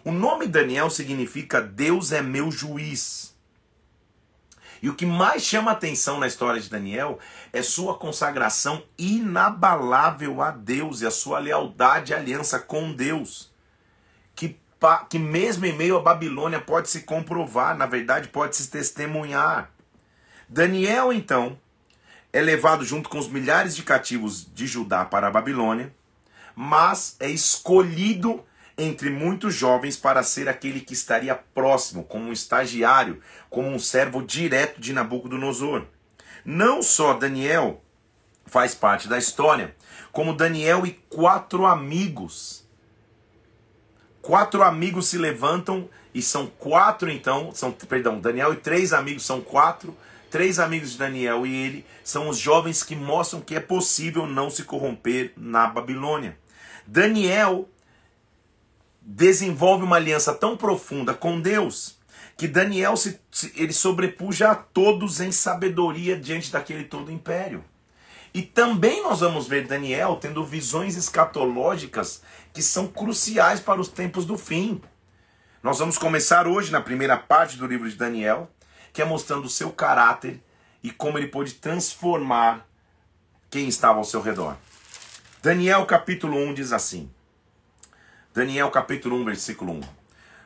O nome Daniel significa Deus é meu juiz. E o que mais chama atenção na história de Daniel é sua consagração inabalável a Deus e a sua lealdade e aliança com Deus que mesmo em meio à Babilônia pode se comprovar, na verdade pode se testemunhar. Daniel, então, é levado junto com os milhares de cativos de Judá para a Babilônia, mas é escolhido entre muitos jovens para ser aquele que estaria próximo, como um estagiário, como um servo direto de Nabucodonosor. Não só Daniel faz parte da história, como Daniel e quatro amigos quatro amigos se levantam e são quatro então, são, perdão, Daniel e três amigos são quatro, três amigos de Daniel e ele são os jovens que mostram que é possível não se corromper na Babilônia. Daniel desenvolve uma aliança tão profunda com Deus que Daniel se, ele sobrepuja a todos em sabedoria diante daquele todo império. E também nós vamos ver Daniel tendo visões escatológicas que são cruciais para os tempos do fim. Nós vamos começar hoje na primeira parte do livro de Daniel, que é mostrando o seu caráter e como ele pôde transformar quem estava ao seu redor. Daniel capítulo 1 diz assim: Daniel capítulo 1, versículo 1.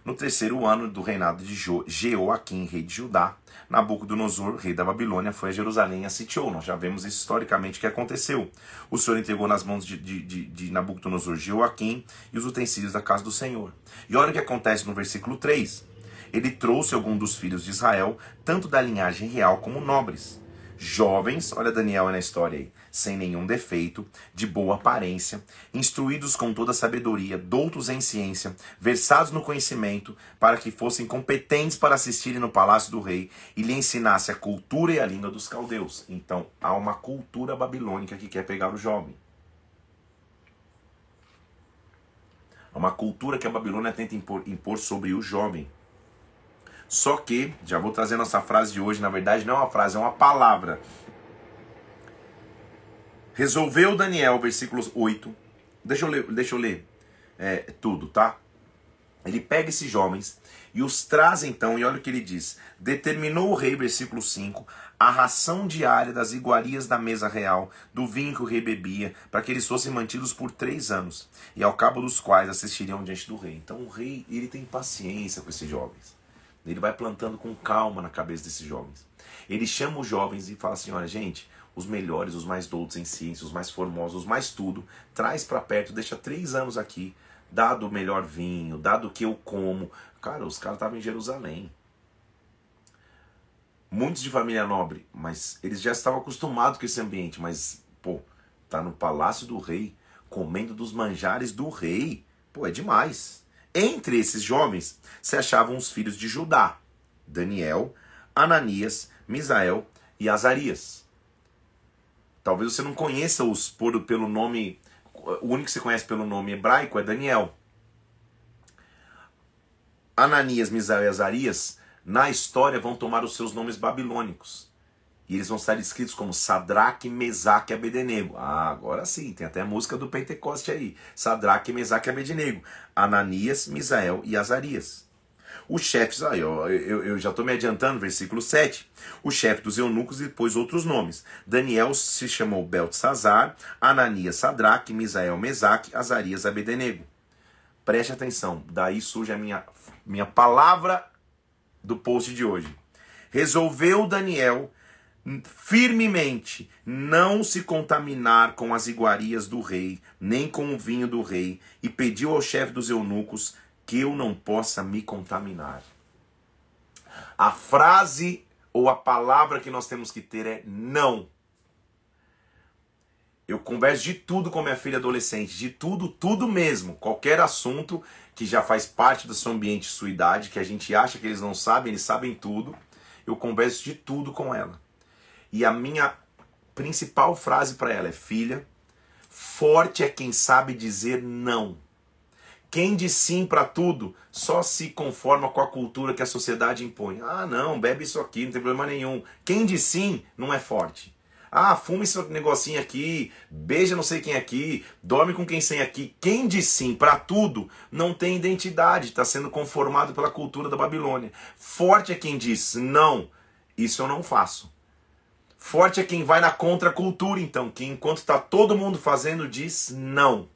No terceiro ano do reinado de Jeoaquim, rei de Judá, Nabucodonosor, rei da Babilônia, foi a Jerusalém e a sitiou. Nós já vemos isso historicamente que aconteceu. O Senhor entregou nas mãos de, de, de, de Nabucodonosor Jeoaquim e os utensílios da casa do Senhor. E olha o que acontece no versículo 3. Ele trouxe algum dos filhos de Israel, tanto da linhagem real como nobres. Jovens, olha Daniel na história aí, sem nenhum defeito, de boa aparência, instruídos com toda sabedoria, doutos em ciência, versados no conhecimento, para que fossem competentes para assistirem no palácio do rei e lhe ensinasse a cultura e a língua dos caldeus. Então, há uma cultura babilônica que quer pegar o jovem. Há uma cultura que a Babilônia tenta impor, impor sobre o jovem. Só que, já vou trazer nossa frase de hoje, na verdade não é uma frase, é uma palavra. Resolveu Daniel, versículos 8. Deixa eu ler, deixa eu ler é, tudo, tá? Ele pega esses jovens e os traz então, e olha o que ele diz: Determinou o rei, versículo 5, a ração diária das iguarias da mesa real, do vinho que o rei bebia, para que eles fossem mantidos por três anos, e ao cabo dos quais assistiriam diante do rei. Então o rei, ele tem paciência com esses jovens. Ele vai plantando com calma na cabeça desses jovens. Ele chama os jovens e fala assim: olha, gente, os melhores, os mais doutos em ciência, os mais formosos, os mais tudo, traz para perto, deixa três anos aqui, dado o melhor vinho, dado o que eu como. Cara, os caras estavam em Jerusalém. Muitos de família nobre, mas eles já estavam acostumados com esse ambiente, mas, pô, tá no palácio do rei, comendo dos manjares do rei. Pô, é demais. Entre esses jovens se achavam os filhos de Judá: Daniel, Ananias, Misael e Azarias. Talvez você não conheça os por, pelo nome, o único que você conhece pelo nome hebraico é Daniel. Ananias, Misael e Azarias, na história, vão tomar os seus nomes babilônicos. E eles vão estar escritos como Sadraque, Mesaque e Abednego. Ah, agora sim, tem até a música do Pentecoste aí. Sadraque, Mesaque e Abednego. Ananias, Misael e Azarias. Os chefes, aí, ó, eu, eu já estou me adiantando, versículo 7. O chefe dos eunucos e depois outros nomes. Daniel se chamou Beltesazar, Ananias Sadraque, Misael Mesaque, Azarias Abednego. Preste atenção, daí surge a minha, minha palavra do post de hoje. Resolveu Daniel firmemente não se contaminar com as iguarias do rei, nem com o vinho do rei, e pediu ao chefe dos eunucos que eu não possa me contaminar. A frase ou a palavra que nós temos que ter é não. Eu converso de tudo com minha filha adolescente, de tudo, tudo mesmo. Qualquer assunto que já faz parte do seu ambiente, sua idade, que a gente acha que eles não sabem, eles sabem tudo. Eu converso de tudo com ela. E a minha principal frase para ela é: Filha, forte é quem sabe dizer não. Quem diz sim para tudo só se conforma com a cultura que a sociedade impõe. Ah, não, bebe isso aqui, não tem problema nenhum. Quem diz sim não é forte. Ah, fuma esse negocinho aqui, beija não sei quem aqui, dorme com quem sem aqui. Quem diz sim para tudo não tem identidade, está sendo conformado pela cultura da Babilônia. Forte é quem diz não, isso eu não faço. Forte é quem vai na contracultura, então, que enquanto está todo mundo fazendo, diz não.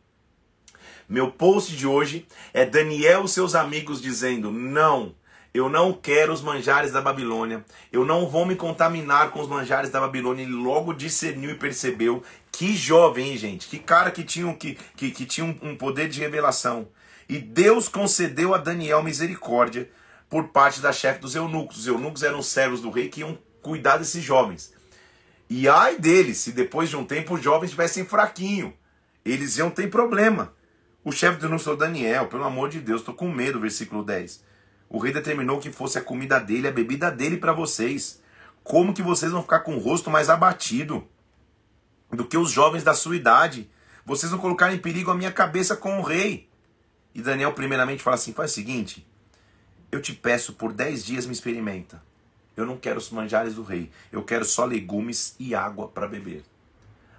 Meu post de hoje é Daniel e seus amigos dizendo não. Eu não quero os manjares da Babilônia. Eu não vou me contaminar com os manjares da Babilônia. Ele logo discerniu e percebeu. Que jovem, hein, gente? Que cara que tinha, que, que, que tinha um poder de revelação. E Deus concedeu a Daniel misericórdia por parte da chefe dos eunucos. Os eunucos eram servos do rei que iam cuidar desses jovens. E ai deles, se depois de um tempo os jovens estivessem fraquinho. Eles iam ter problema. O chefe do eunuco Daniel, pelo amor de Deus, estou com medo, versículo 10. O rei determinou que fosse a comida dele, a bebida dele para vocês. Como que vocês vão ficar com o rosto mais abatido do que os jovens da sua idade? Vocês vão colocar em perigo a minha cabeça com o rei. E Daniel primeiramente fala assim: faz o seguinte, eu te peço por dez dias me experimenta. Eu não quero os manjares do rei, eu quero só legumes e água para beber.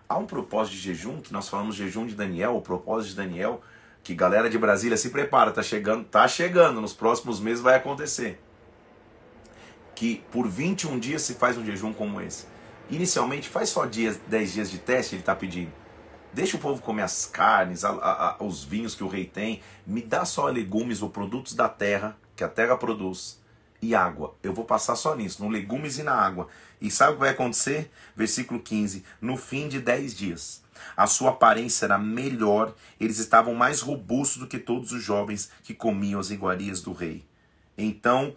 Há um propósito de jejum, que nós falamos jejum de Daniel, o propósito de Daniel, que galera de Brasília se prepara, tá chegando, tá chegando, nos próximos meses vai acontecer. Que por 21 dias se faz um jejum como esse. Inicialmente faz só dias, 10 dias de teste, ele está pedindo. Deixa o povo comer as carnes, a, a, a, os vinhos que o rei tem. Me dá só legumes ou produtos da terra, que a terra produz, e água. Eu vou passar só nisso, no legumes e na água. E sabe o que vai acontecer? Versículo 15. No fim de 10 dias a sua aparência era melhor, eles estavam mais robustos do que todos os jovens que comiam as iguarias do rei. Então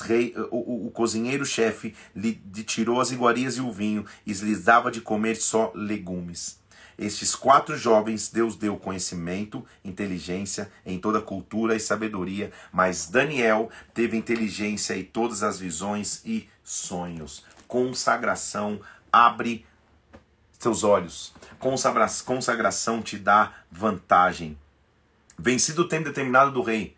rei, o, o, o cozinheiro-chefe lhe tirou as iguarias e o vinho e lhes dava de comer só legumes. Estes quatro jovens Deus deu conhecimento, inteligência em toda cultura e sabedoria, mas Daniel teve inteligência e todas as visões e sonhos. Consagração abre seus olhos. Consagração te dá vantagem. Vencido o tempo determinado do rei,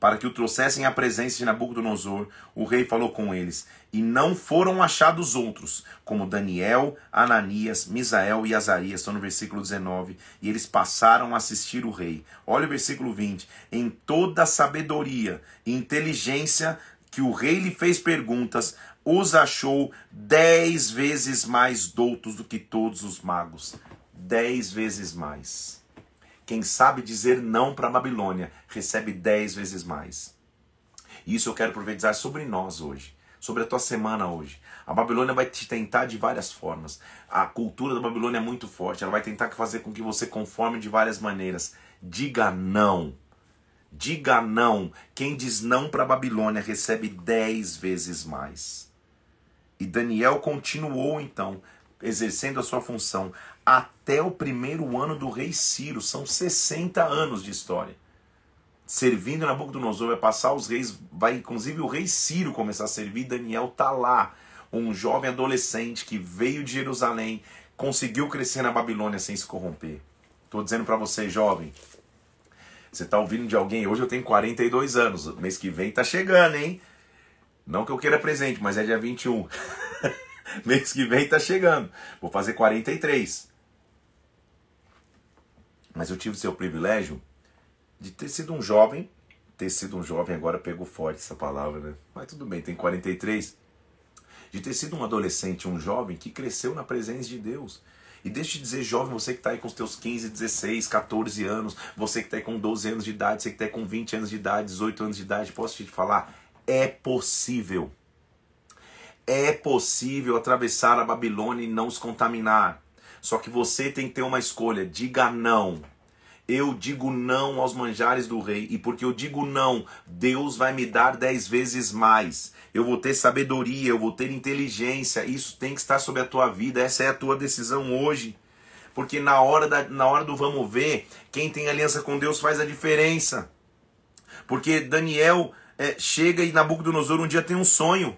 para que o trouxessem à presença de Nabucodonosor, o rei falou com eles, e não foram achados outros, como Daniel, Ananias, Misael e Azarias, estão no versículo 19, e eles passaram a assistir o rei. Olha o versículo 20, em toda sabedoria e inteligência que o rei lhe fez perguntas, os achou dez vezes mais doutos do que todos os magos. Dez vezes mais. Quem sabe dizer não para a Babilônia recebe dez vezes mais. Isso eu quero profetizar sobre nós hoje, sobre a tua semana hoje. A Babilônia vai te tentar de várias formas. A cultura da Babilônia é muito forte. Ela vai tentar fazer com que você conforme de várias maneiras. Diga não. Diga não. Quem diz não para a Babilônia recebe dez vezes mais. E Daniel continuou então exercendo a sua função até o primeiro ano do rei Ciro. São 60 anos de história. Servindo Nabucodonosor, vai passar os reis, vai inclusive o rei Ciro começar a servir. Daniel tá lá, um jovem adolescente que veio de Jerusalém, conseguiu crescer na Babilônia sem se corromper. Estou dizendo para você, jovem, você está ouvindo de alguém? Hoje eu tenho 42 anos, mês que vem tá chegando, hein? Não que eu queira presente, mas é dia 21. mês que vem tá chegando. Vou fazer 43. Mas eu tive o seu privilégio de ter sido um jovem, ter sido um jovem, agora pegou forte essa palavra, né? Mas tudo bem, tem 43. De ter sido um adolescente, um jovem que cresceu na presença de Deus. E deixa eu te dizer, jovem, você que está aí com os teus 15, 16, 14 anos, você que está aí com 12 anos de idade, você que está aí com 20 anos de idade, 18 anos de idade, posso te falar? É possível. É possível atravessar a Babilônia e não se contaminar. Só que você tem que ter uma escolha. Diga não. Eu digo não aos manjares do rei. E porque eu digo não, Deus vai me dar dez vezes mais. Eu vou ter sabedoria, eu vou ter inteligência. Isso tem que estar sobre a tua vida. Essa é a tua decisão hoje. Porque na hora, da, na hora do vamos ver, quem tem aliança com Deus faz a diferença. Porque Daniel é, chega e Nabucodonosor um dia tem um sonho.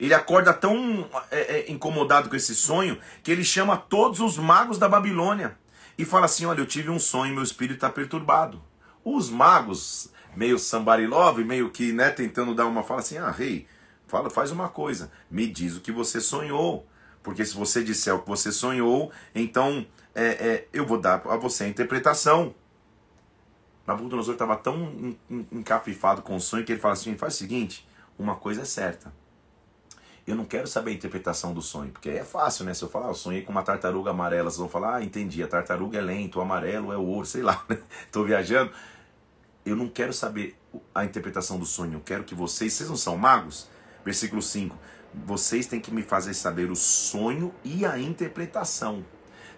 Ele acorda tão é, é, incomodado com esse sonho que ele chama todos os magos da Babilônia e fala assim: Olha, eu tive um sonho, meu espírito está perturbado. Os magos, meio sambarilove, meio que né, tentando dar uma fala assim: Ah, rei, fala, faz uma coisa, me diz o que você sonhou. Porque se você disser o que você sonhou, então é, é, eu vou dar a você a interpretação. Nabucodonosor estava tão encafifado com o sonho que ele fala assim: faz o seguinte, uma coisa é certa eu não quero saber a interpretação do sonho, porque é fácil, né? Se eu falar, ah, eu sonhei com uma tartaruga amarela, vocês vão falar, ah, entendi, a tartaruga é lento, o amarelo é o ouro, sei lá, né? Viajando. Eu não quero saber a interpretação do sonho, eu quero que vocês, vocês não são magos? Versículo 5. Vocês têm que me fazer saber o sonho e a interpretação.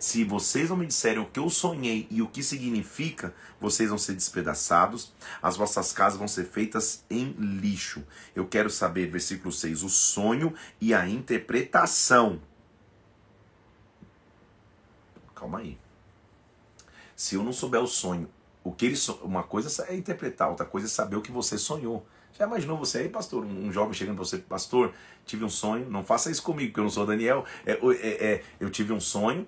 Se vocês não me disserem o que eu sonhei e o que significa, vocês vão ser despedaçados, as vossas casas vão ser feitas em lixo. Eu quero saber, versículo 6, o sonho e a interpretação. Calma aí. Se eu não souber o sonho, o que ele uma coisa é interpretar, outra coisa é saber o que você sonhou. Já imaginou você aí, pastor, um jovem chegando para você, pastor, tive um sonho, não faça isso comigo, porque eu não sou Daniel. É, é, é, eu tive um sonho,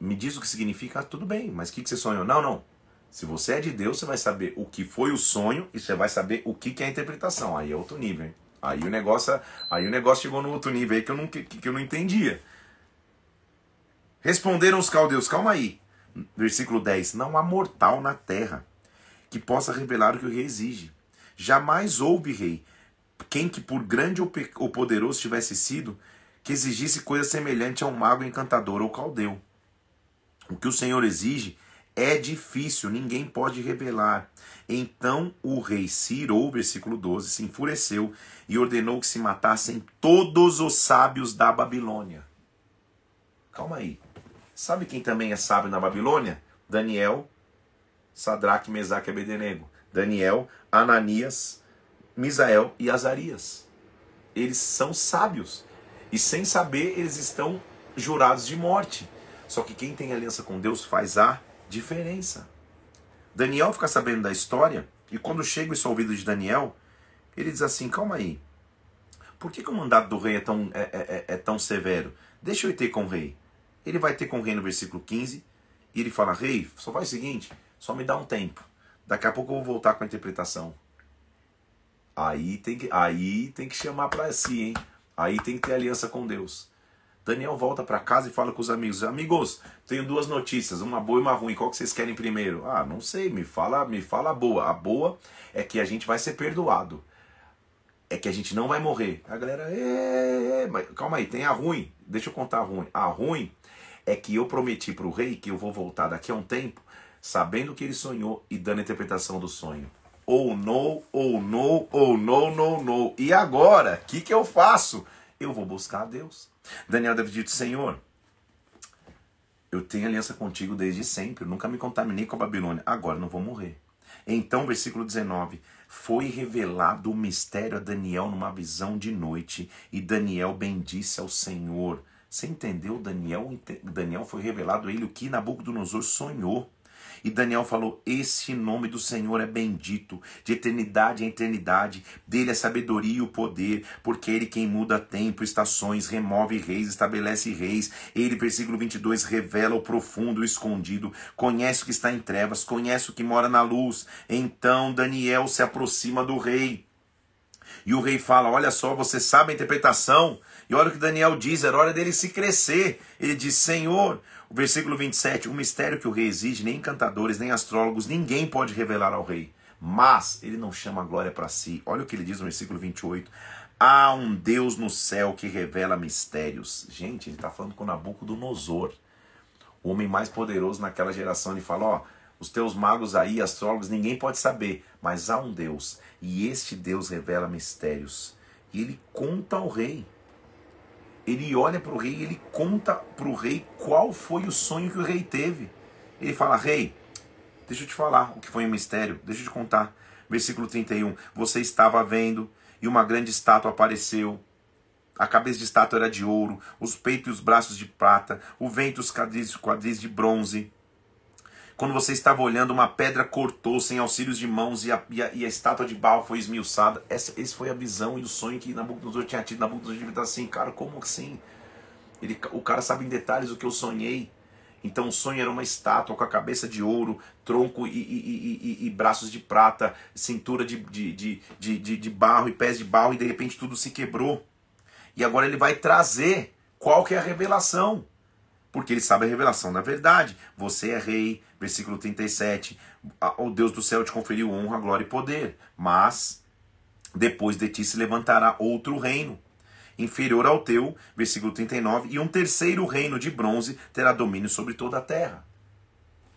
me diz o que significa, ah, tudo bem, mas o que, que você sonhou? Não, não. Se você é de Deus, você vai saber o que foi o sonho e você vai saber o que, que é a interpretação. Aí é outro nível, hein? Aí o negócio, aí o negócio chegou no outro nível aí que eu não, que, que eu não entendia. Responderam os caldeus, calma aí. Versículo 10: Não há mortal na terra que possa revelar o que o rei exige. Jamais houve rei, quem que por grande ou poderoso tivesse sido, que exigisse coisa semelhante a um mago encantador ou caldeu. O que o Senhor exige é difícil, ninguém pode revelar. Então o rei Ciro, versículo 12, se enfureceu e ordenou que se matassem todos os sábios da Babilônia. Calma aí. Sabe quem também é sábio na Babilônia? Daniel, Sadraque, Mesaque e Abednego. Daniel, Ananias, Misael e Azarias. Eles são sábios. E sem saber, eles estão jurados de morte. Só que quem tem aliança com Deus faz a diferença. Daniel fica sabendo da história, e quando chega isso ao ouvido de Daniel, ele diz assim: calma aí. Por que, que o mandato do rei é tão, é, é, é, é tão severo? Deixa eu ir ter com o rei. Ele vai ter com o rei no versículo 15, e ele fala: Rei, só faz o seguinte, só me dá um tempo. Daqui a pouco eu vou voltar com a interpretação. Aí tem que, aí tem que chamar para si, hein? Aí tem que ter aliança com Deus. Daniel volta para casa e fala com os amigos: Amigos, tenho duas notícias, uma boa e uma ruim. Qual que vocês querem primeiro? Ah, não sei, me fala, me fala a boa. A boa é que a gente vai ser perdoado. É que a gente não vai morrer. A galera, é, é, calma aí, tem a ruim. Deixa eu contar a ruim. A ruim é que eu prometi para o rei que eu vou voltar daqui a um tempo, sabendo que ele sonhou e dando a interpretação do sonho ou no, ou no, ou no, no, no. E agora, o que, que eu faço? Eu vou buscar a Deus. Daniel deve dito, Senhor, eu tenho aliança contigo desde sempre, nunca me contaminei com a Babilônia, agora não vou morrer. Então, versículo 19: Foi revelado o mistério a Daniel numa visão de noite, e Daniel bendisse ao Senhor. Você entendeu? Daniel, Daniel foi revelado a ele o que Nabucodonosor sonhou. E Daniel falou: Esse nome do Senhor é bendito, de eternidade em eternidade. Dele é sabedoria e o poder, porque ele quem muda tempo, estações, remove reis, estabelece reis. Ele, versículo 22, revela o profundo, o escondido, conhece o que está em trevas, conhece o que mora na luz. Então Daniel se aproxima do rei. E o rei fala: Olha só, você sabe a interpretação. E olha o que Daniel diz: era hora dele se crescer. Ele diz: Senhor, o versículo 27, o mistério que o rei exige, nem encantadores, nem astrólogos, ninguém pode revelar ao rei. Mas ele não chama a glória para si. Olha o que ele diz no versículo 28. Há um Deus no céu que revela mistérios. Gente, ele está falando com Nabucodonosor, o homem mais poderoso naquela geração. Ele fala: Ó, os teus magos aí, astrólogos, ninguém pode saber, mas há um Deus, e este Deus revela mistérios. E ele conta ao rei ele olha para o rei e ele conta para o rei qual foi o sonho que o rei teve. Ele fala: Rei, deixa eu te falar o que foi um mistério, deixa eu te contar. Versículo 31. Você estava vendo e uma grande estátua apareceu. A cabeça de estátua era de ouro, os peitos e os braços de prata, o vento e os quadris, quadris de bronze. Quando você estava olhando, uma pedra cortou sem auxílios de mãos e a, e a, e a estátua de Baal foi esmiuçada. Essa, essa foi a visão e o sonho que Nabucodonosor tinha tido. Nabucodonosor devia estar assim, cara, como assim? Ele, o cara sabe em detalhes o que eu sonhei. Então o sonho era uma estátua com a cabeça de ouro, tronco e, e, e, e braços de prata, cintura de, de, de, de, barro e pés de barro, e de repente tudo se quebrou. E agora ele vai trazer qual que é a revelação porque ele sabe a revelação da verdade. Você é rei, versículo 37. O Deus do céu te conferiu honra, glória e poder. Mas depois de ti se levantará outro reino, inferior ao teu, versículo 39, e um terceiro reino de bronze terá domínio sobre toda a terra.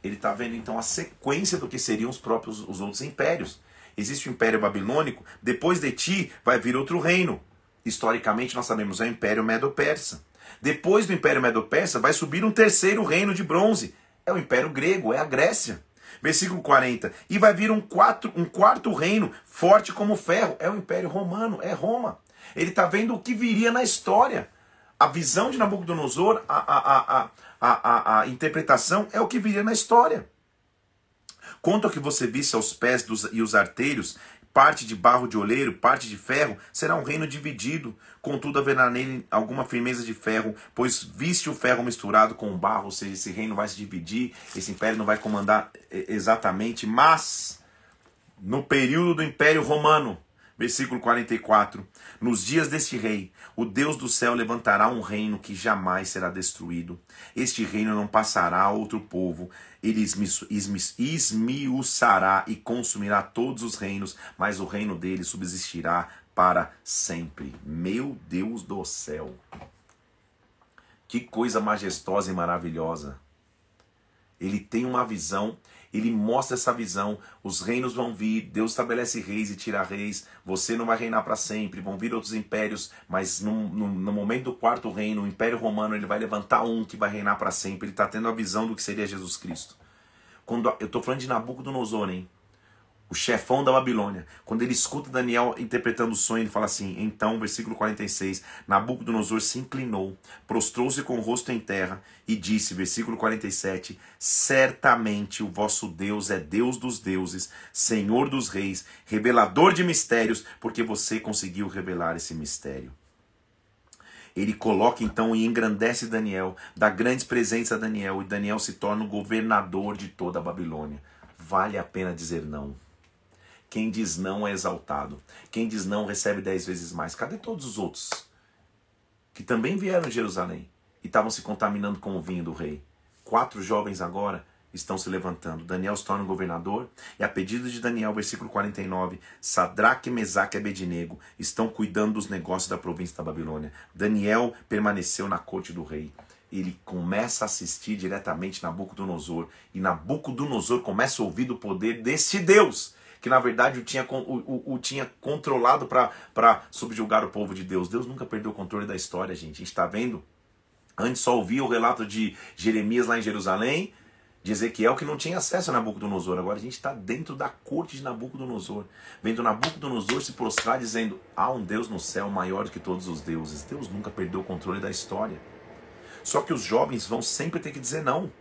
Ele está vendo então a sequência do que seriam os próprios os outros impérios. Existe o Império Babilônico, depois de ti vai vir outro reino. Historicamente nós sabemos é o Império Medo-Persa. Depois do Império Medo-Persa vai subir um terceiro reino de bronze. É o Império Grego, é a Grécia. Versículo 40. E vai vir um, quatro, um quarto reino, forte como ferro. É o Império Romano, é Roma. Ele está vendo o que viria na história. A visão de Nabucodonosor, a, a, a, a, interpretação é o que viria na história. Quanto ao que você visse aos pés dos, e os arteiros, parte de barro de oleiro, parte de ferro, será um reino dividido. Contudo, haverá nele alguma firmeza de ferro, pois viste o ferro misturado com o barro, ou seja, esse reino vai se dividir, esse império não vai comandar exatamente, mas no período do Império Romano, versículo 44, nos dias deste rei, o Deus do céu levantará um reino que jamais será destruído. Este reino não passará a outro povo, ele esmiuçará e consumirá todos os reinos, mas o reino dele subsistirá para sempre. Meu Deus do céu! Que coisa majestosa e maravilhosa! Ele tem uma visão, ele mostra essa visão. Os reinos vão vir, Deus estabelece reis e tira reis. Você não vai reinar para sempre, vão vir outros impérios, mas no, no, no, momento do quarto reino, o Império Romano, ele vai levantar um que vai reinar para sempre. Ele está tendo a visão do que seria Jesus Cristo. Quando eu estou falando de Nabucodonosor, hein? O chefão da Babilônia, quando ele escuta Daniel interpretando o sonho, ele fala assim: então, versículo 46, Nabucodonosor se inclinou, prostrou-se com o rosto em terra e disse, versículo 47, certamente o vosso Deus é Deus dos deuses, Senhor dos reis, revelador de mistérios, porque você conseguiu revelar esse mistério. Ele coloca então e engrandece Daniel, dá grandes presentes a Daniel, e Daniel se torna o governador de toda a Babilônia. Vale a pena dizer não. Quem diz não é exaltado. Quem diz não recebe dez vezes mais. Cadê todos os outros que também vieram de Jerusalém e estavam se contaminando com o vinho do rei? Quatro jovens agora estão se levantando. Daniel se torna governador e a pedido de Daniel, versículo 49, Sadraque, Mesaque e Abednego estão cuidando dos negócios da província da Babilônia. Daniel permaneceu na corte do rei. Ele começa a assistir diretamente Nabucodonosor e Nabucodonosor começa a ouvir do poder desse Deus que na verdade o tinha, o, o, o tinha controlado para subjugar o povo de Deus. Deus nunca perdeu o controle da história, gente. A gente está vendo. Antes só ouvia o relato de Jeremias lá em Jerusalém, de Ezequiel que não tinha acesso a Nabucodonosor. Agora a gente está dentro da corte de Nabucodonosor, vendo Nabucodonosor se prostrar dizendo: há um Deus no céu maior do que todos os deuses. Deus nunca perdeu o controle da história. Só que os jovens vão sempre ter que dizer não.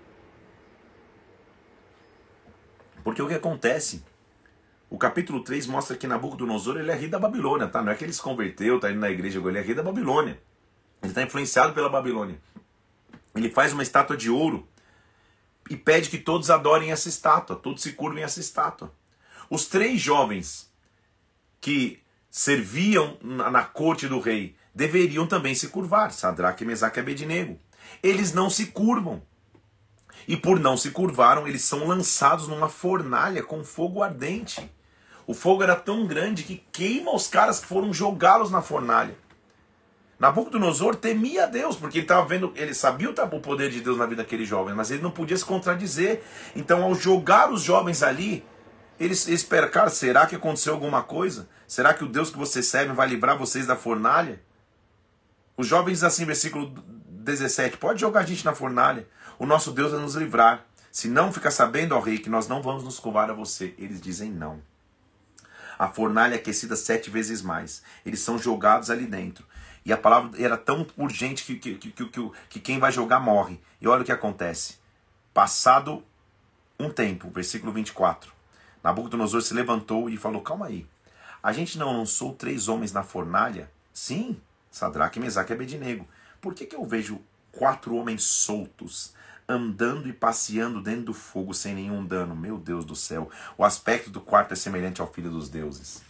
Porque o que acontece? O capítulo 3 mostra que Nabucodonosor ele é rei da Babilônia, tá? Não é que ele se converteu, está indo na igreja, ele é rei da Babilônia. Ele está influenciado pela Babilônia. Ele faz uma estátua de ouro e pede que todos adorem essa estátua, todos se curvem essa estátua. Os três jovens que serviam na, na corte do rei deveriam também se curvar, Sadraque, Mesaque e Abednego. Eles não se curvam. E por não se curvaram, eles são lançados numa fornalha com fogo ardente. O fogo era tão grande que queima os caras que foram jogá-los na fornalha. Nabucodonosor temia Deus, porque ele estava vendo, ele sabia o poder de Deus na vida daqueles jovens, mas ele não podia se contradizer. Então, ao jogar os jovens ali, eles esperam, cara, será que aconteceu alguma coisa? Será que o Deus que vocês servem vai livrar vocês da fornalha? Os jovens, assim, versículo 17, pode jogar a gente na fornalha, o nosso Deus vai nos livrar. Se não ficar sabendo, ó rei, que nós não vamos nos curvar a você, eles dizem não. A fornalha é aquecida sete vezes mais. Eles são jogados ali dentro. E a palavra era tão urgente que, que, que, que, que quem vai jogar morre. E olha o que acontece. Passado um tempo, versículo 24. Nabucodonosor se levantou e falou: Calma aí. A gente não lançou três homens na fornalha? Sim, Sadraque, Mesaque e Abednego. Por que, que eu vejo quatro homens soltos andando e passeando dentro do fogo sem nenhum dano. Meu Deus do céu. O aspecto do quarto é semelhante ao filho dos deuses.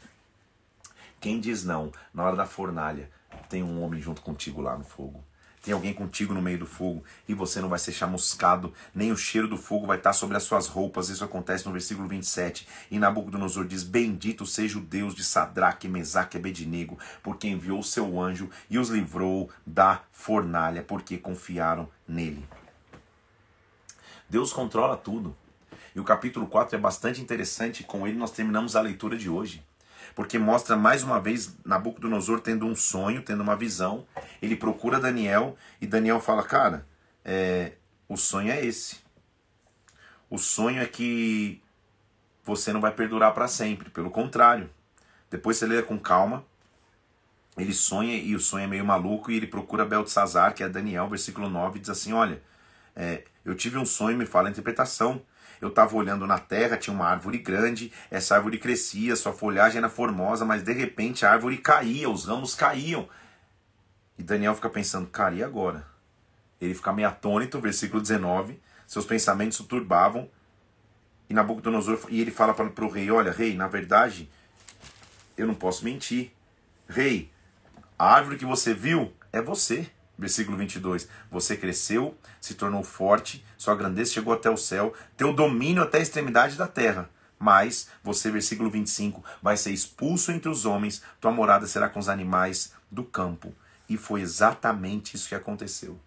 Quem diz não, na hora da fornalha, tem um homem junto contigo lá no fogo. Tem alguém contigo no meio do fogo e você não vai ser chamuscado, nem o cheiro do fogo vai estar sobre as suas roupas. Isso acontece no versículo 27. E Nabucodonosor diz: Bendito seja o Deus de Sadraque, Mesaque e Abednego, porque enviou seu anjo e os livrou da fornalha, porque confiaram nele. Deus controla tudo. E o capítulo 4 é bastante interessante, com ele nós terminamos a leitura de hoje. Porque mostra mais uma vez Nabucodonosor tendo um sonho, tendo uma visão. Ele procura Daniel e Daniel fala: Cara, é, o sonho é esse. O sonho é que você não vai perdurar para sempre. Pelo contrário. Depois você lê com calma. Ele sonha e o sonho é meio maluco e ele procura Beltesazar, que é Daniel, versículo 9, e diz assim: Olha, é, eu tive um sonho, me fala a interpretação. Eu estava olhando na terra, tinha uma árvore grande, essa árvore crescia, sua folhagem era formosa, mas de repente a árvore caía, os ramos caíam. E Daniel fica pensando, cara, e agora? Ele fica meio atônito, versículo 19, seus pensamentos se turbavam. E Nabucodonosor, e ele fala para o rei: Olha, rei, na verdade, eu não posso mentir. Rei, a árvore que você viu é você. Versículo 22. Você cresceu, se tornou forte, sua grandeza chegou até o céu, teu domínio até a extremidade da terra. Mas você, versículo 25, vai ser expulso entre os homens, tua morada será com os animais do campo. E foi exatamente isso que aconteceu.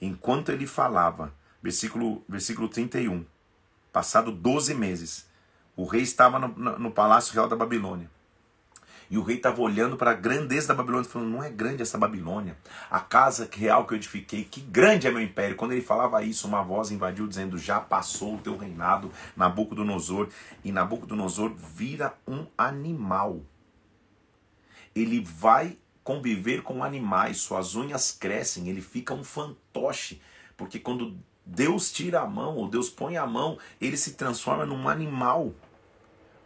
Enquanto ele falava, versículo, versículo 31, passado 12 meses, o rei estava no, no, no palácio real da Babilônia. E o rei estava olhando para a grandeza da Babilônia, falando: não é grande essa Babilônia. A casa real que eu edifiquei, que grande é meu império. Quando ele falava isso, uma voz invadiu, dizendo: já passou o teu reinado, Nabucodonosor. E Nabucodonosor vira um animal. Ele vai conviver com animais, suas unhas crescem, ele fica um fantoche. Porque quando Deus tira a mão, ou Deus põe a mão, ele se transforma num animal.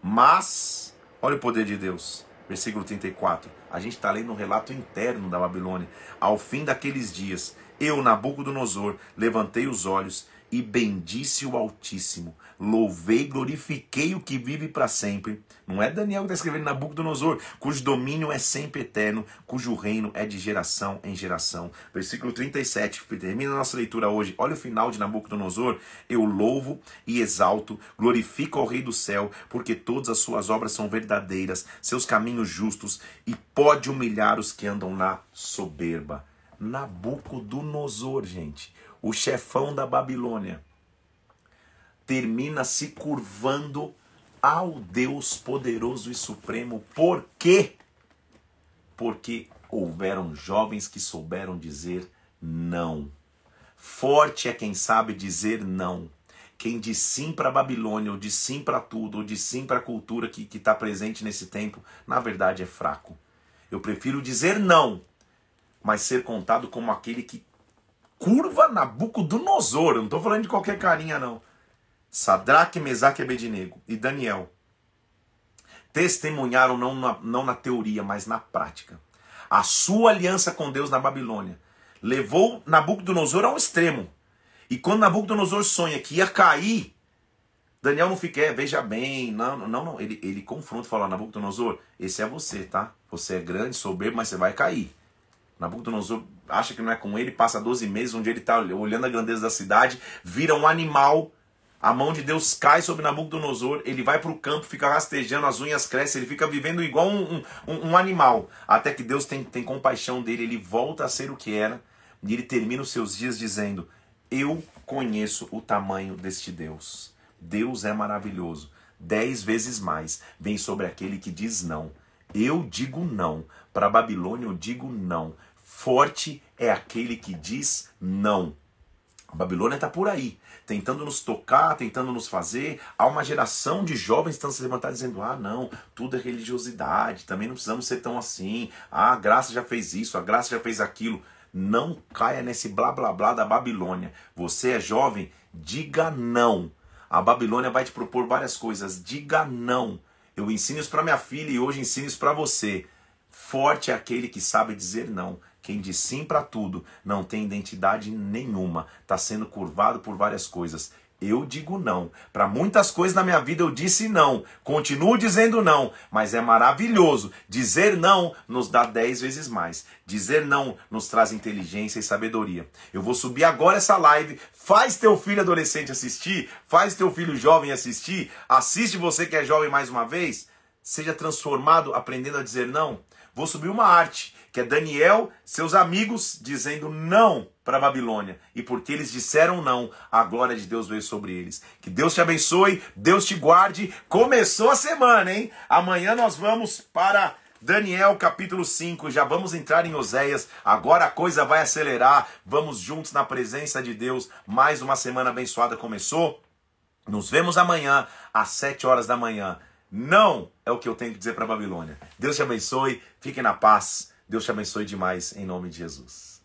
Mas, olha o poder de Deus versículo 34. A gente está lendo um relato interno da Babilônia. Ao fim daqueles dias, eu, Nabucodonosor, levantei os olhos e bendisse o Altíssimo. Louvei glorifiquei o que vive para sempre. Não é Daniel que está escrevendo Nabucodonosor, cujo domínio é sempre eterno, cujo reino é de geração em geração. Versículo 37, termina a nossa leitura hoje. Olha o final de Nabucodonosor. Eu louvo e exalto, glorifico ao Rei do céu, porque todas as suas obras são verdadeiras, seus caminhos justos, e pode humilhar os que andam na soberba. Nabucodonosor, gente o chefão da Babilônia, termina se curvando ao Deus poderoso e supremo. Por quê? Porque houveram jovens que souberam dizer não. Forte é quem sabe dizer não. Quem diz sim para a Babilônia, ou diz sim para tudo, ou diz sim para a cultura que está presente nesse tempo, na verdade é fraco. Eu prefiro dizer não, mas ser contado como aquele que curva Nabucodonosor. Eu não estou falando de qualquer carinha, não. Sadraque, Mesaque e Abednego e Daniel testemunharam não na, não na teoria, mas na prática. A sua aliança com Deus na Babilônia levou Nabucodonosor a um extremo. E quando Nabucodonosor sonha que ia cair, Daniel não fica, é, veja bem, não, não, não. Ele, ele confronta e fala: Nabucodonosor, esse é você, tá? Você é grande, soberbo, mas você vai cair. Nabucodonosor acha que não é com ele, passa 12 meses onde ele está olhando a grandeza da cidade, vira um animal, a mão de Deus cai sobre Nabucodonosor, ele vai para o campo, fica rastejando, as unhas crescem, ele fica vivendo igual um, um, um, animal, até que Deus tem, tem compaixão dele, ele volta a ser o que era, e ele termina os seus dias dizendo: Eu conheço o tamanho deste Deus. Deus é maravilhoso. Dez vezes mais vem sobre aquele que diz não. Eu digo não. Para Babilônia eu digo não. Forte é aquele que diz não. A Babilônia está por aí, tentando nos tocar, tentando nos fazer. Há uma geração de jovens que estão se levantando dizendo: ah, não, tudo é religiosidade, também não precisamos ser tão assim. Ah, a graça já fez isso, a graça já fez aquilo. Não caia nesse blá blá blá da Babilônia. Você é jovem, diga não. A Babilônia vai te propor várias coisas, diga não. Eu ensino isso para minha filha e hoje ensino isso para você. Forte é aquele que sabe dizer não. Quem diz sim para tudo não tem identidade nenhuma, está sendo curvado por várias coisas. Eu digo não. Para muitas coisas na minha vida eu disse não. Continuo dizendo não, mas é maravilhoso. Dizer não nos dá dez vezes mais. Dizer não nos traz inteligência e sabedoria. Eu vou subir agora essa live. Faz teu filho adolescente assistir, faz teu filho jovem assistir. Assiste você que é jovem mais uma vez. Seja transformado aprendendo a dizer não. Vou subir uma arte que é Daniel, seus amigos, dizendo não para a Babilônia. E porque eles disseram não, a glória de Deus veio sobre eles. Que Deus te abençoe, Deus te guarde. Começou a semana, hein? Amanhã nós vamos para Daniel capítulo 5, já vamos entrar em Oséias. Agora a coisa vai acelerar. Vamos juntos na presença de Deus. Mais uma semana abençoada começou. Nos vemos amanhã às 7 horas da manhã. Não é o que eu tenho que dizer para a Babilônia. Deus te abençoe, fique na paz. Deus te abençoe demais em nome de Jesus.